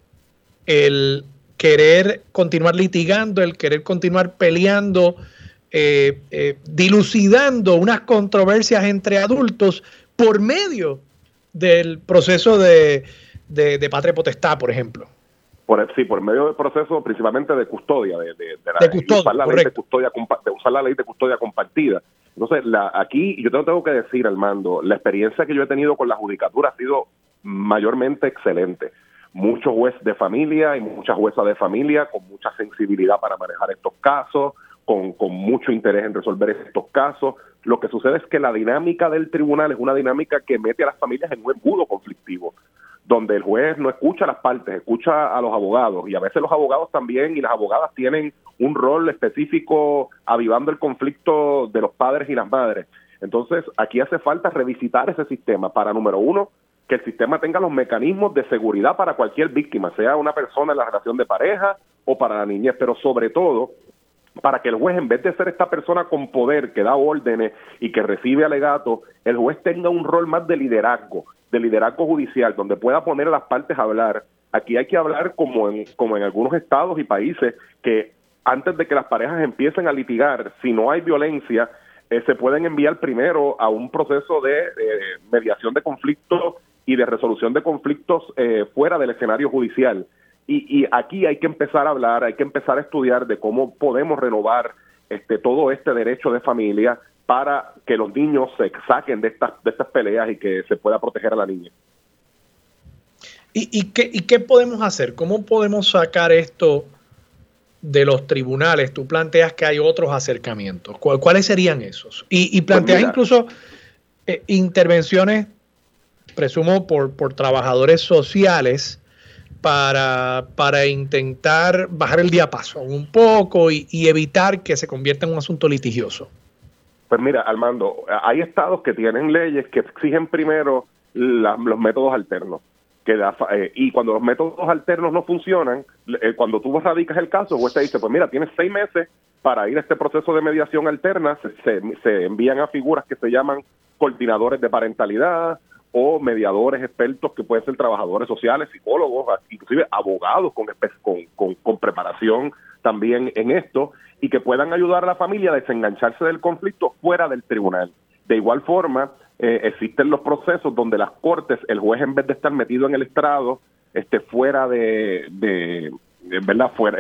el querer continuar litigando, el querer continuar peleando, eh, eh, dilucidando unas controversias entre adultos por medio del proceso de, de, patria potestad, por ejemplo. Por, sí, por medio del proceso principalmente de custodia, de, de, la, usar la ley de custodia, de usar la ley de custodia compartida. Entonces, la, aquí yo tengo que decir, Armando, la experiencia que yo he tenido con la judicatura ha sido mayormente excelente. Muchos jueces de familia y muchas juezas de familia con mucha sensibilidad para manejar estos casos, con, con mucho interés en resolver estos casos. Lo que sucede es que la dinámica del tribunal es una dinámica que mete a las familias en un embudo conflictivo donde el juez no escucha a las partes, escucha a los abogados y a veces los abogados también y las abogadas tienen un rol específico avivando el conflicto de los padres y las madres. Entonces, aquí hace falta revisitar ese sistema para, número uno, que el sistema tenga los mecanismos de seguridad para cualquier víctima, sea una persona en la relación de pareja o para la niñez, pero sobre todo para que el juez, en vez de ser esta persona con poder que da órdenes y que recibe alegatos, el juez tenga un rol más de liderazgo, de liderazgo judicial, donde pueda poner a las partes a hablar. Aquí hay que hablar como en, como en algunos estados y países que antes de que las parejas empiecen a litigar, si no hay violencia, eh, se pueden enviar primero a un proceso de mediación de conflictos y de resolución de conflictos eh, fuera del escenario judicial. Y, y, aquí hay que empezar a hablar, hay que empezar a estudiar de cómo podemos renovar este todo este derecho de familia para que los niños se saquen de estas, de estas peleas y que se pueda proteger a la niña. ¿Y, y, qué, ¿Y qué podemos hacer? ¿Cómo podemos sacar esto de los tribunales? Tú planteas que hay otros acercamientos. ¿Cuáles serían esos? Y, y pues planteas incluso eh, intervenciones, presumo, por, por trabajadores sociales para, para intentar bajar el diapasón un poco y, evitar que se convierta en un asunto litigioso. Pues mira, Armando, hay estados que tienen leyes que exigen primero los métodos alternos. Que eh, y cuando los métodos alternos no funcionan, eh, cuando tú radicas el caso, el te dice, pues mira, tienes seis meses para ir a este proceso de mediación alterna, se, se envían a figuras que se llaman coordinadores de parentalidad o mediadores expertos que pueden ser trabajadores sociales, psicólogos, inclusive abogados con, con, con preparación también en esto y que puedan ayudar a la familia a desengancharse del conflicto fuera del tribunal. De igual forma, eh, existen los procesos donde las cortes, el juez en vez de estar metido en el estrado, esté fuera de, de, verdad, fuera,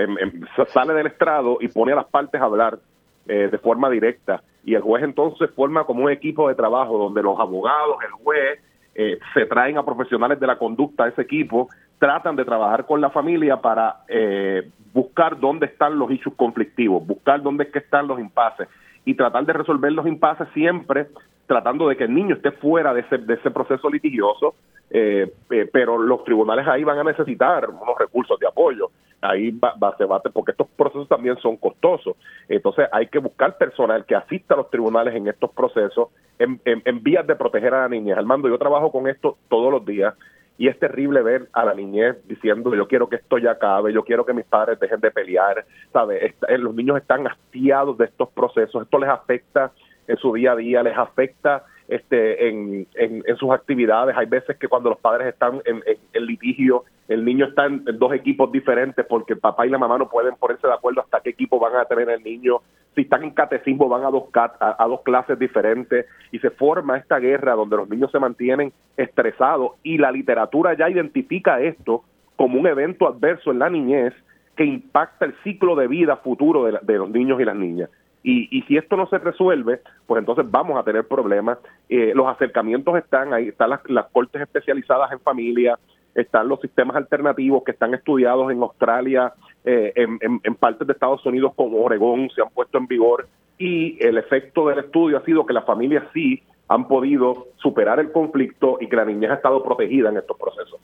sale del estrado y pone a las partes a hablar eh, de forma directa. Y el juez entonces forma como un equipo de trabajo donde los abogados, el juez eh, se traen a profesionales de la conducta a ese equipo, tratan de trabajar con la familia para eh, buscar dónde están los issues conflictivos, buscar dónde es que están los impases y tratar de resolver los impases siempre tratando de que el niño esté fuera de ese, de ese proceso litigioso, eh, pero los tribunales ahí van a necesitar unos recursos de apoyo ahí va, va, se va, porque estos procesos también son costosos. Entonces hay que buscar personal que asista a los tribunales en estos procesos en, en, vías de proteger a la niñez. Armando, yo trabajo con esto todos los días y es terrible ver a la niñez diciendo yo quiero que esto ya acabe, yo quiero que mis padres dejen de pelear, ¿sabes? Eh, los niños están hastiados de estos procesos, esto les afecta en su día a día, les afecta este, en, en, sus actividades. Hay veces que cuando los padres están en, en litigio, el niño está en, dos equipos diferentes porque el papá y la mamá no pueden ponerse de acuerdo hasta qué equipo van a tener el niño. Si están en catecismo, van a dos, a, a dos clases diferentes y se forma esta guerra donde los niños se mantienen estresados y la literatura ya identifica esto como un evento adverso en la niñez que impacta el ciclo de vida futuro de, de los niños y las niñas. Y, y, si esto no se resuelve, pues entonces vamos a tener problemas. Eh, los acercamientos están ahí, están las, las, cortes especializadas en familia, están los sistemas alternativos que están estudiados en Australia, eh, en, partes de Estados Unidos como Oregón, se han puesto en vigor y el efecto del estudio ha sido que las familias sí han podido superar el conflicto y que la niñez ha estado protegida en estos procesos.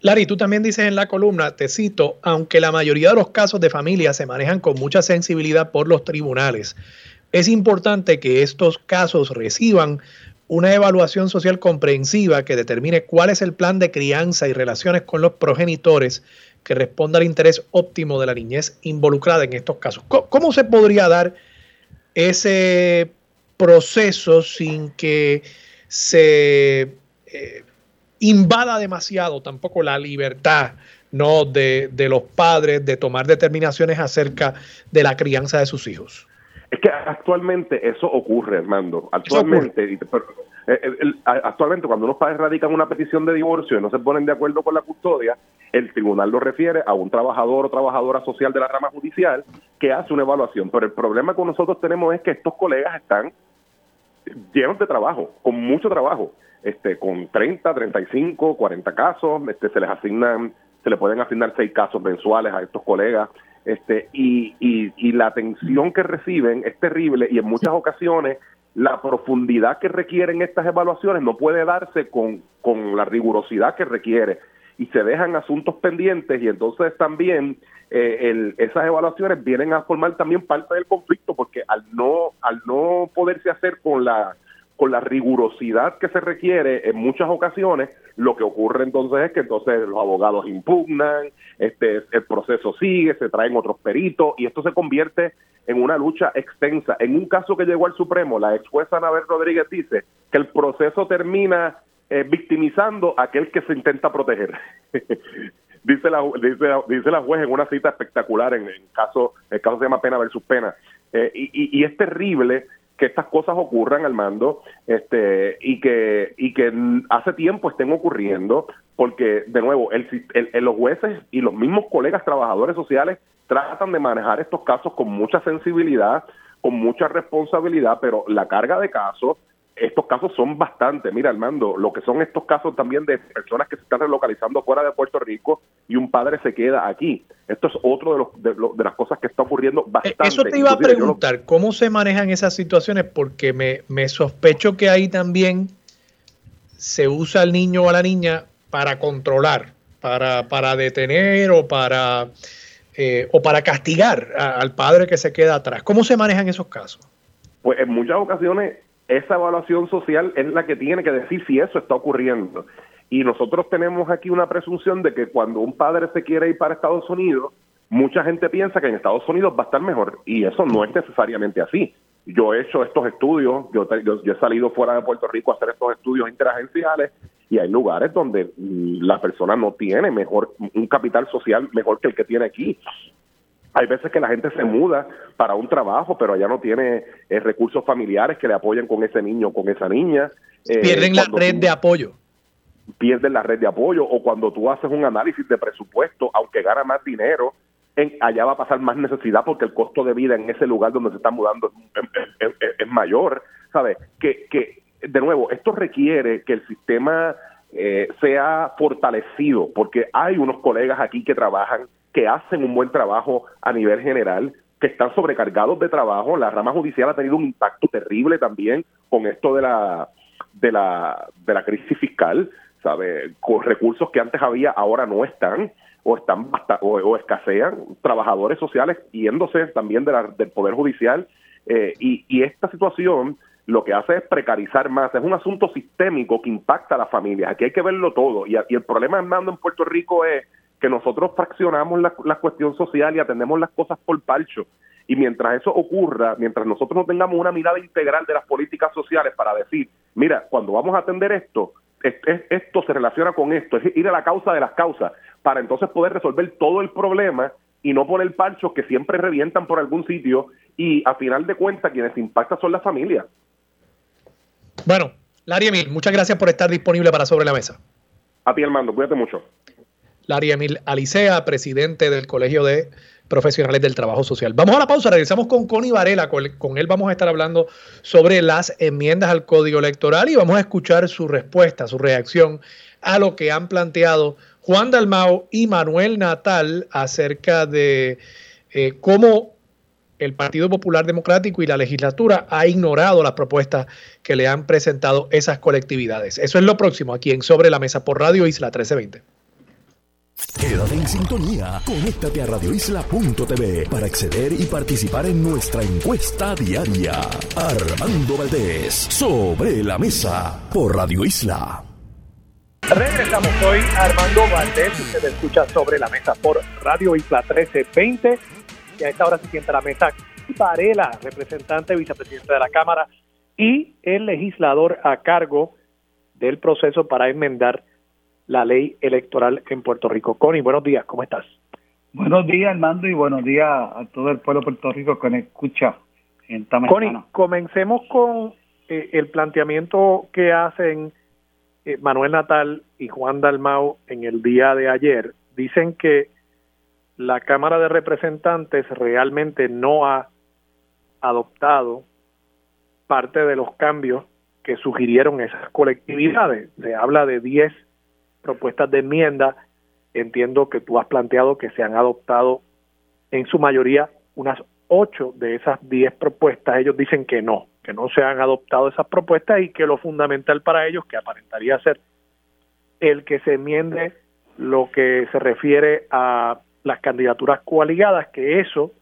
Larry, tú también dices en la columna, te cito, aunque la mayoría de los casos de familia se manejan con mucha sensibilidad por los tribunales, es importante que estos casos reciban una evaluación social comprensiva que determine cuál es el plan de crianza y relaciones con los progenitores que responda al interés óptimo de la niñez involucrada en estos casos. ¿Cómo, se podría dar ese proceso sin que se eh, invada demasiado tampoco la libertad no de, de, los padres de tomar determinaciones acerca de la crianza de sus hijos. Es que actualmente eso ocurre, Armando. Actualmente, eh, actualmente cuando unos padres radican una petición de divorcio y no se ponen de acuerdo con la custodia, el tribunal lo refiere a un trabajador o trabajadora social de la rama judicial que hace una evaluación. Pero el problema que nosotros tenemos es que estos colegas están llenos de trabajo, con mucho trabajo este, con 30, 35, 40 casos, este, se les asignan, se le pueden asignar seis casos mensuales a estos colegas, este, y, y, la atención que reciben es terrible y en muchas ocasiones la profundidad que requieren estas evaluaciones no puede darse con, con la rigurosidad que requiere. Y se dejan asuntos pendientes y entonces también eh, el, esas evaluaciones vienen a formar también parte del conflicto porque al no al no poderse hacer con la con la rigurosidad que se requiere en muchas ocasiones, lo que ocurre entonces es que entonces los abogados impugnan, este el proceso sigue, se traen otros peritos y esto se convierte en una lucha extensa. En un caso que llegó al Supremo, la ex jueza Anabel Rodríguez dice que el proceso termina eh, victimizando a aquel que se intenta proteger. dice la dice, dice la juez en una cita espectacular en el caso el caso se llama pena versus pena eh, y, y es terrible que estas cosas ocurran al mando este y que y que hace tiempo estén ocurriendo porque de nuevo el, los jueces y los mismos colegas trabajadores sociales tratan de manejar estos casos con mucha sensibilidad con mucha responsabilidad pero la carga de casos estos casos son bastante. Mira, Armando, lo que son estos casos también de personas que se están relocalizando fuera de Puerto Rico y un padre se queda aquí. Esto es otro de, los, de, las cosas que está ocurriendo eh, bastante. Eso te iba a preguntar, ¿cómo se manejan esas situaciones? Porque me, me sospecho que ahí también se usa al niño o a la niña para controlar, para, para detener o para, eh, o para castigar al padre que se queda atrás. ¿Cómo se manejan esos casos? Pues en muchas ocasiones esa evaluación social es la que tiene que decir si eso está ocurriendo. Y nosotros tenemos aquí una presunción de que cuando un padre se quiere ir para Estados Unidos, mucha gente piensa que en Estados Unidos va a estar mejor y eso no es necesariamente así. Yo he hecho estos estudios, yo, yo, he salido fuera de Puerto Rico a hacer estos estudios interagenciales y hay lugares donde mm, la persona no tiene mejor un capital social mejor que el que tiene aquí. Hay veces que la gente se muda para un trabajo, pero allá no tiene eh, recursos familiares que le apoyen con ese niño o con esa niña. Eh, pierden la red de apoyo. Pierden la red de apoyo o cuando tú haces un análisis de presupuesto, aunque gana más dinero, en, allá va a pasar más necesidad porque el costo de vida en ese lugar donde se está mudando es, mayor, ¿sabes? Que, que de nuevo, esto requiere que el sistema eh, sea fortalecido, porque hay unos colegas aquí que trabajan, que hacen un buen trabajo a nivel general, que están sobrecargados de trabajo. La rama judicial ha tenido un impacto terrible también con esto de la de la de la crisis fiscal, ¿sabe? Con recursos que antes había ahora no están o están o, escasean, trabajadores sociales yéndose también de del poder judicial eh, y, y esta situación lo que hace es precarizar más. Es un asunto sistémico que impacta a las familias. Aquí hay que verlo todo. Y, el problema, Armando, en Puerto Rico es que nosotros fraccionamos la, la, cuestión social y atendemos las cosas por palcho. Y mientras eso ocurra, mientras nosotros no tengamos una mirada integral de las políticas sociales para decir, mira, cuando vamos a atender esto, esto se relaciona con esto, es ir a la causa de las causas, para entonces poder resolver todo el problema y no poner parchos que siempre revientan por algún sitio y a final de cuentas quienes impactan son las familias. Bueno, Larry Emil, muchas gracias por estar disponible para Sobre la Mesa. A ti, Armando, cuídate mucho. Larry Emil Alicea, presidente del Colegio de Profesionales del Trabajo Social. Vamos a la pausa, regresamos con Connie Varela, con, él vamos a estar hablando sobre las enmiendas al Código Electoral y vamos a escuchar su respuesta, su reacción a lo que han planteado Juan Dalmao y Manuel Natal acerca de eh, cómo el Partido Popular Democrático y la legislatura ha ignorado las propuestas que le han presentado esas colectividades. Eso es lo próximo aquí en Sobre la Mesa por Radio Isla 1320. Quédate en sintonía, conéctate a radioisla.tv para acceder y participar en nuestra encuesta diaria. Armando Valdés, Sobre la Mesa por Radio Isla. Regresamos, soy Armando Valdés, usted escucha Sobre la Mesa por Radio Isla 1320 y a esta hora se sienta la mesa Varela, representante vicepresidente de la Cámara y el legislador a cargo del proceso para enmendar la ley electoral en Puerto Rico. Connie, buenos días, ¿cómo estás? Buenos días, Armando, y buenos días a todo el pueblo de Puerto Rico que nos escucha en esta Connie, comencemos con eh, el planteamiento que hacen eh, Manuel Natal y Juan Dalmau en el día de ayer. Dicen que la Cámara de Representantes realmente no ha adoptado parte de los cambios que sugirieron esas colectividades. Se habla de 10 propuestas de enmienda. Entiendo que tú has planteado que se han adoptado en su mayoría unas 8 de esas 10 propuestas. Ellos dicen que no, que no se han adoptado esas propuestas y que lo fundamental para ellos, que aparentaría ser el que se enmiende lo que se refiere a las candidaturas coaligadas, que eso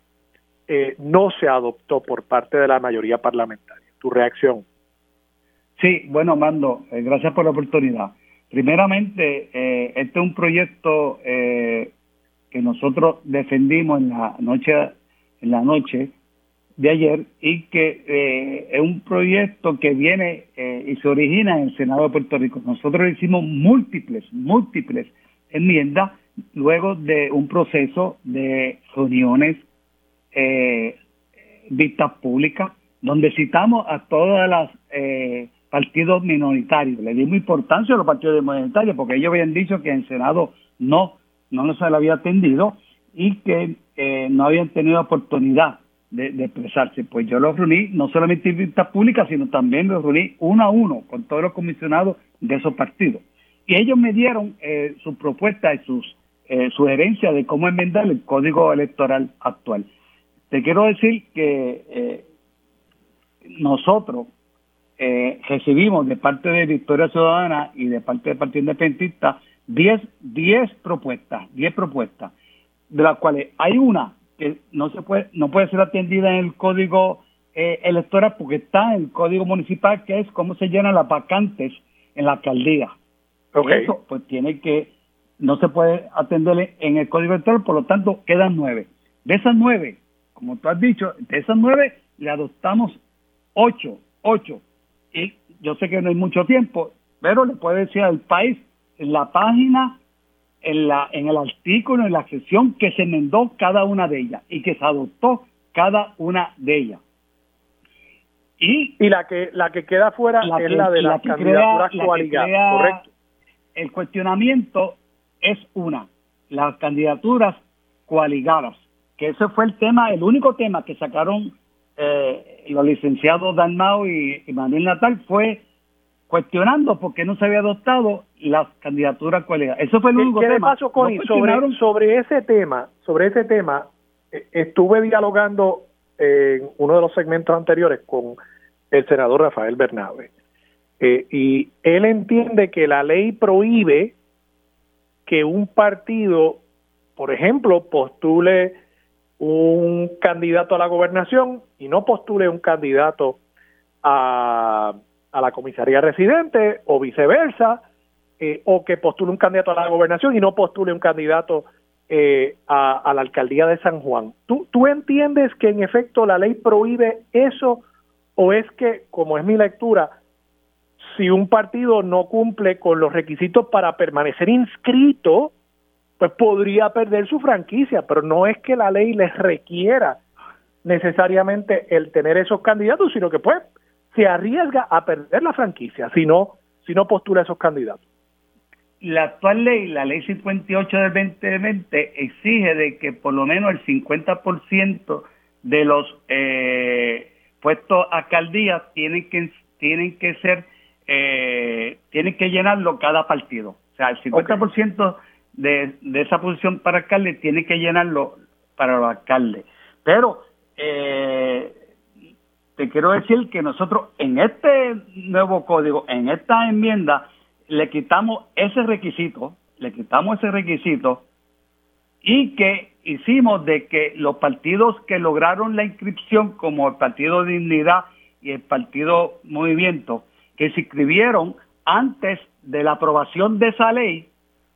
eh, no se adoptó por parte de la mayoría parlamentaria. ¿Tu reacción? Sí, bueno, Mando, eh, gracias por la oportunidad. Primeramente, eh, este es un proyecto que nosotros defendimos en la noche en la noche de ayer y que es un proyecto que viene y se origina en el Senado de Puerto Rico. Nosotros hicimos múltiples, múltiples enmiendas luego de un proceso de reuniones, eh, vistas públicas, donde citamos a todos los eh, partidos minoritarios. Le dimos importancia a los partidos minoritarios porque ellos habían dicho que en el Senado no, no se le había atendido y que eh, no habían tenido oportunidad de, expresarse. Pues yo los reuní, no solamente en vistas públicas, sino también los reuní uno a uno con todos los comisionados de esos partidos. Y ellos me dieron eh, sus propuestas y sus eh, sugerencia de cómo enmendar el código electoral actual. Te quiero decir que eh, nosotros eh, recibimos de parte de Victoria Ciudadana y de parte del Partido Independentista 10 diez propuestas, 10 propuestas, de las cuales hay una que no se puede no puede ser atendida en el código eh, electoral porque está en el código municipal que es cómo se llenan las vacantes en la alcaldía. Eso pues tiene que no se puede atenderle en el código electoral, por lo tanto quedan nueve. De esas nueve, como tú has dicho, de esas nueve le adoptamos ocho, ocho. Y yo sé que no hay mucho tiempo, pero le puedo decir al país en la página, en, la, en el artículo, en la sección que se enmendó cada una de ellas y que se adoptó cada una de ellas. Y, y la que la que queda fuera es la de las candidaturas coaligadas, correcto. El cuestionamiento es una, las candidaturas coaligadas, que ese fue el tema, el único tema que sacaron eh, los licenciados Dalmao y, Manuel Natal fue cuestionando por qué no se había adoptado las candidaturas colegas. Eso fue el único ¿Qué tema. pasó, Connie? sobre, sobre ese tema, sobre ese tema, eh, estuve dialogando en uno de los segmentos anteriores con el senador Rafael Bernabe. Eh, y él entiende que la ley prohíbe que un partido, por ejemplo, postule un candidato a la gobernación y no postule un candidato a, a la comisaría residente o viceversa, eh, o que postule un candidato a la gobernación y no postule un candidato eh, a, a, la alcaldía de San Juan. ¿Tú, ¿Tú entiendes que en efecto la ley prohíbe eso o es que, como es mi lectura, si un partido no cumple con los requisitos para permanecer inscrito, pues podría perder su franquicia, pero no es que la ley les requiera necesariamente el tener esos candidatos, sino que pues se arriesga a perder la franquicia si no, si no postula esos candidatos. La actual ley, la ley 58 del 2020, exige de que por lo menos el 50% de los eh, puestos alcaldías tienen que, tienen que ser eh, tiene que llenarlo cada partido. O sea, el 50% de, esa posición para alcalde tiene que llenarlo para los alcaldes. Pero eh, te quiero decir que nosotros en este nuevo código, en esta enmienda, le quitamos ese requisito, le quitamos ese requisito y que hicimos de que los partidos que lograron la inscripción, como el Partido Dignidad y el Partido Movimiento, que se inscribieron antes de la aprobación de esa ley.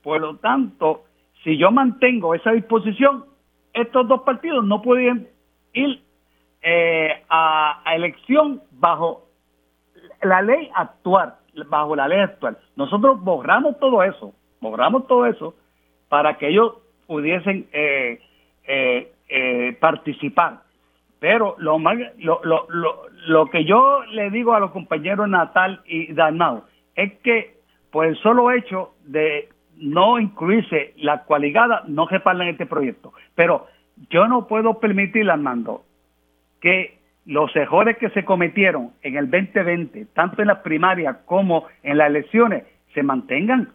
Por lo tanto, si yo mantengo esa disposición, estos dos partidos no pueden ir eh, a, elección bajo la ley actual, bajo la ley actual. Nosotros borramos todo eso, borramos todo eso para que ellos pudiesen eh, eh, participar. Pero lo, más, lo, lo, lo, que yo le digo a los compañeros Natal y Dalmau es que por el solo hecho de no incluirse la cualigada, no respaldan este proyecto. Pero yo no puedo permitir, Armando, que los errores que se cometieron en el 2020, tanto en las primarias como en las elecciones, se mantengan.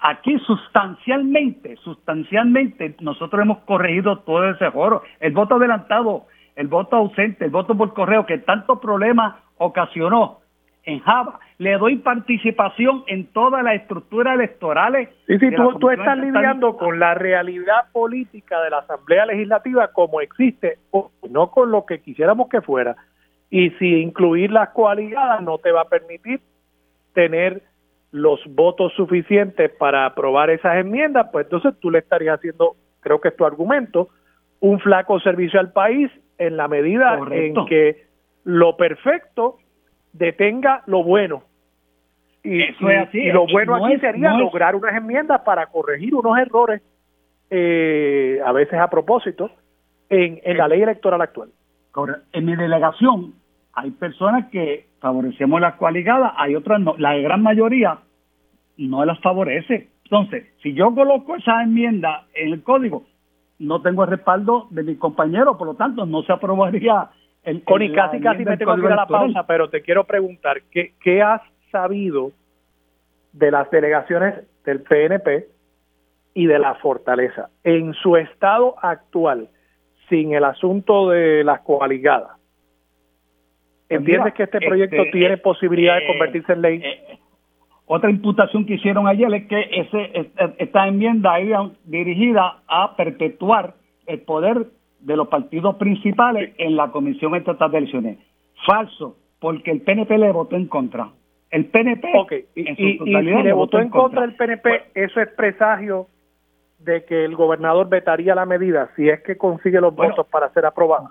Aquí sustancialmente, sustancialmente, nosotros hemos corregido todo ese error. El voto adelantado el voto ausente, el voto por correo, que tanto problema ocasionó en Java, le doy participación en todas las estructuras electorales. Y si tú, tú estás lidiando con la realidad política de la Asamblea Legislativa como existe, o no con lo que quisiéramos que fuera. Y si incluir las coaligadas no te va a permitir tener los votos suficientes para aprobar esas enmiendas, pues entonces tú le estarías haciendo, creo que es tu argumento, un flaco servicio al país en la medida en que lo perfecto detenga lo bueno. Y, lo bueno aquí sería lograr unas enmiendas para corregir unos errores, eh, a veces a propósito, en, en la ley electoral actual. En mi delegación hay personas que favorecemos las coaligadas, hay otras no. La gran mayoría no las favorece. Entonces, si yo coloco esa enmienda en el código, no tengo el respaldo de mi compañero, por lo tanto no se aprobaría el... Connie, casi casi me tengo que ir a la pausa, pero te quiero preguntar, ¿qué, ¿qué has sabido de las delegaciones del PNP y de la Fortaleza en su estado actual, sin el asunto de las coaligadas? Pues ¿Entiendes que este proyecto este, tiene eh, posibilidad de eh, convertirse en ley? Eh, otra imputación que hicieron ayer es que ese, esta enmienda iba dirigida a perpetuar el poder de los partidos principales en la Comisión Estatal de Elecciones. Falso, porque el PNP le votó en contra. El PNP en su totalidad le votó en contra el PNP, pues, eso es presagio de que el gobernador vetaría la medida si es que consigue los votos para ser aprobada.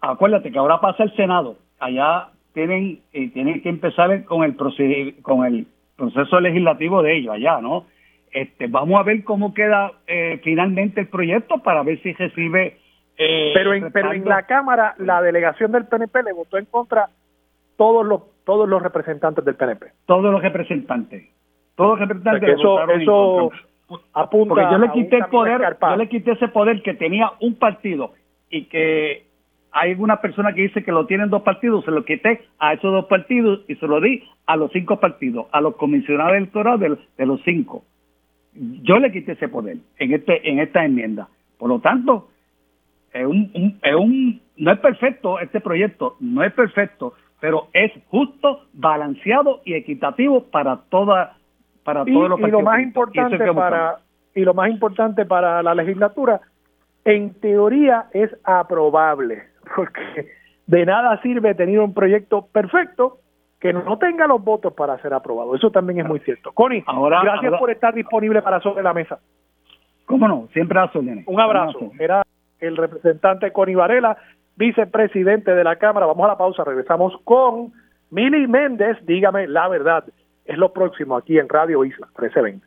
Acuérdate que ahora pasa el Senado. Allá tienen, eh, tienen que empezar con el, con el proceso legislativo de ellos allá, ¿no? Este, vamos a ver cómo queda eh, finalmente el proyecto para ver si recibe... Eh, pero, en, pero en la Cámara la delegación del PNP le votó en contra todos los todos los representantes del PNP. Todos los representantes. Todos los representantes. eso eso apunta Porque yo le quité el poder, yo le quité ese poder que tenía un partido y que hay una persona que dice que lo tienen dos partidos, se lo quité a esos dos partidos y se lo di a los cinco partidos, a los comisionados electorales de, de los cinco. Yo le quité ese poder en este en esta enmienda. Por lo tanto, es un, es un no es perfecto este proyecto, no es perfecto, pero es justo, balanceado y equitativo para toda para todos los y lo más importante para y lo más importante para la legislatura en teoría es aprobable porque de nada sirve tener un proyecto perfecto que no tenga los votos para ser aprobado. Eso también es muy cierto. Connie, ahora, gracias por estar disponible para sobre la mesa. ¿Cómo no? Siempre a Un abrazo. Era el representante Connie Varela, vicepresidente de la Cámara. Vamos a la pausa, regresamos con Mili Méndez. Dígame la verdad. Es lo próximo aquí en Radio Isla 1320.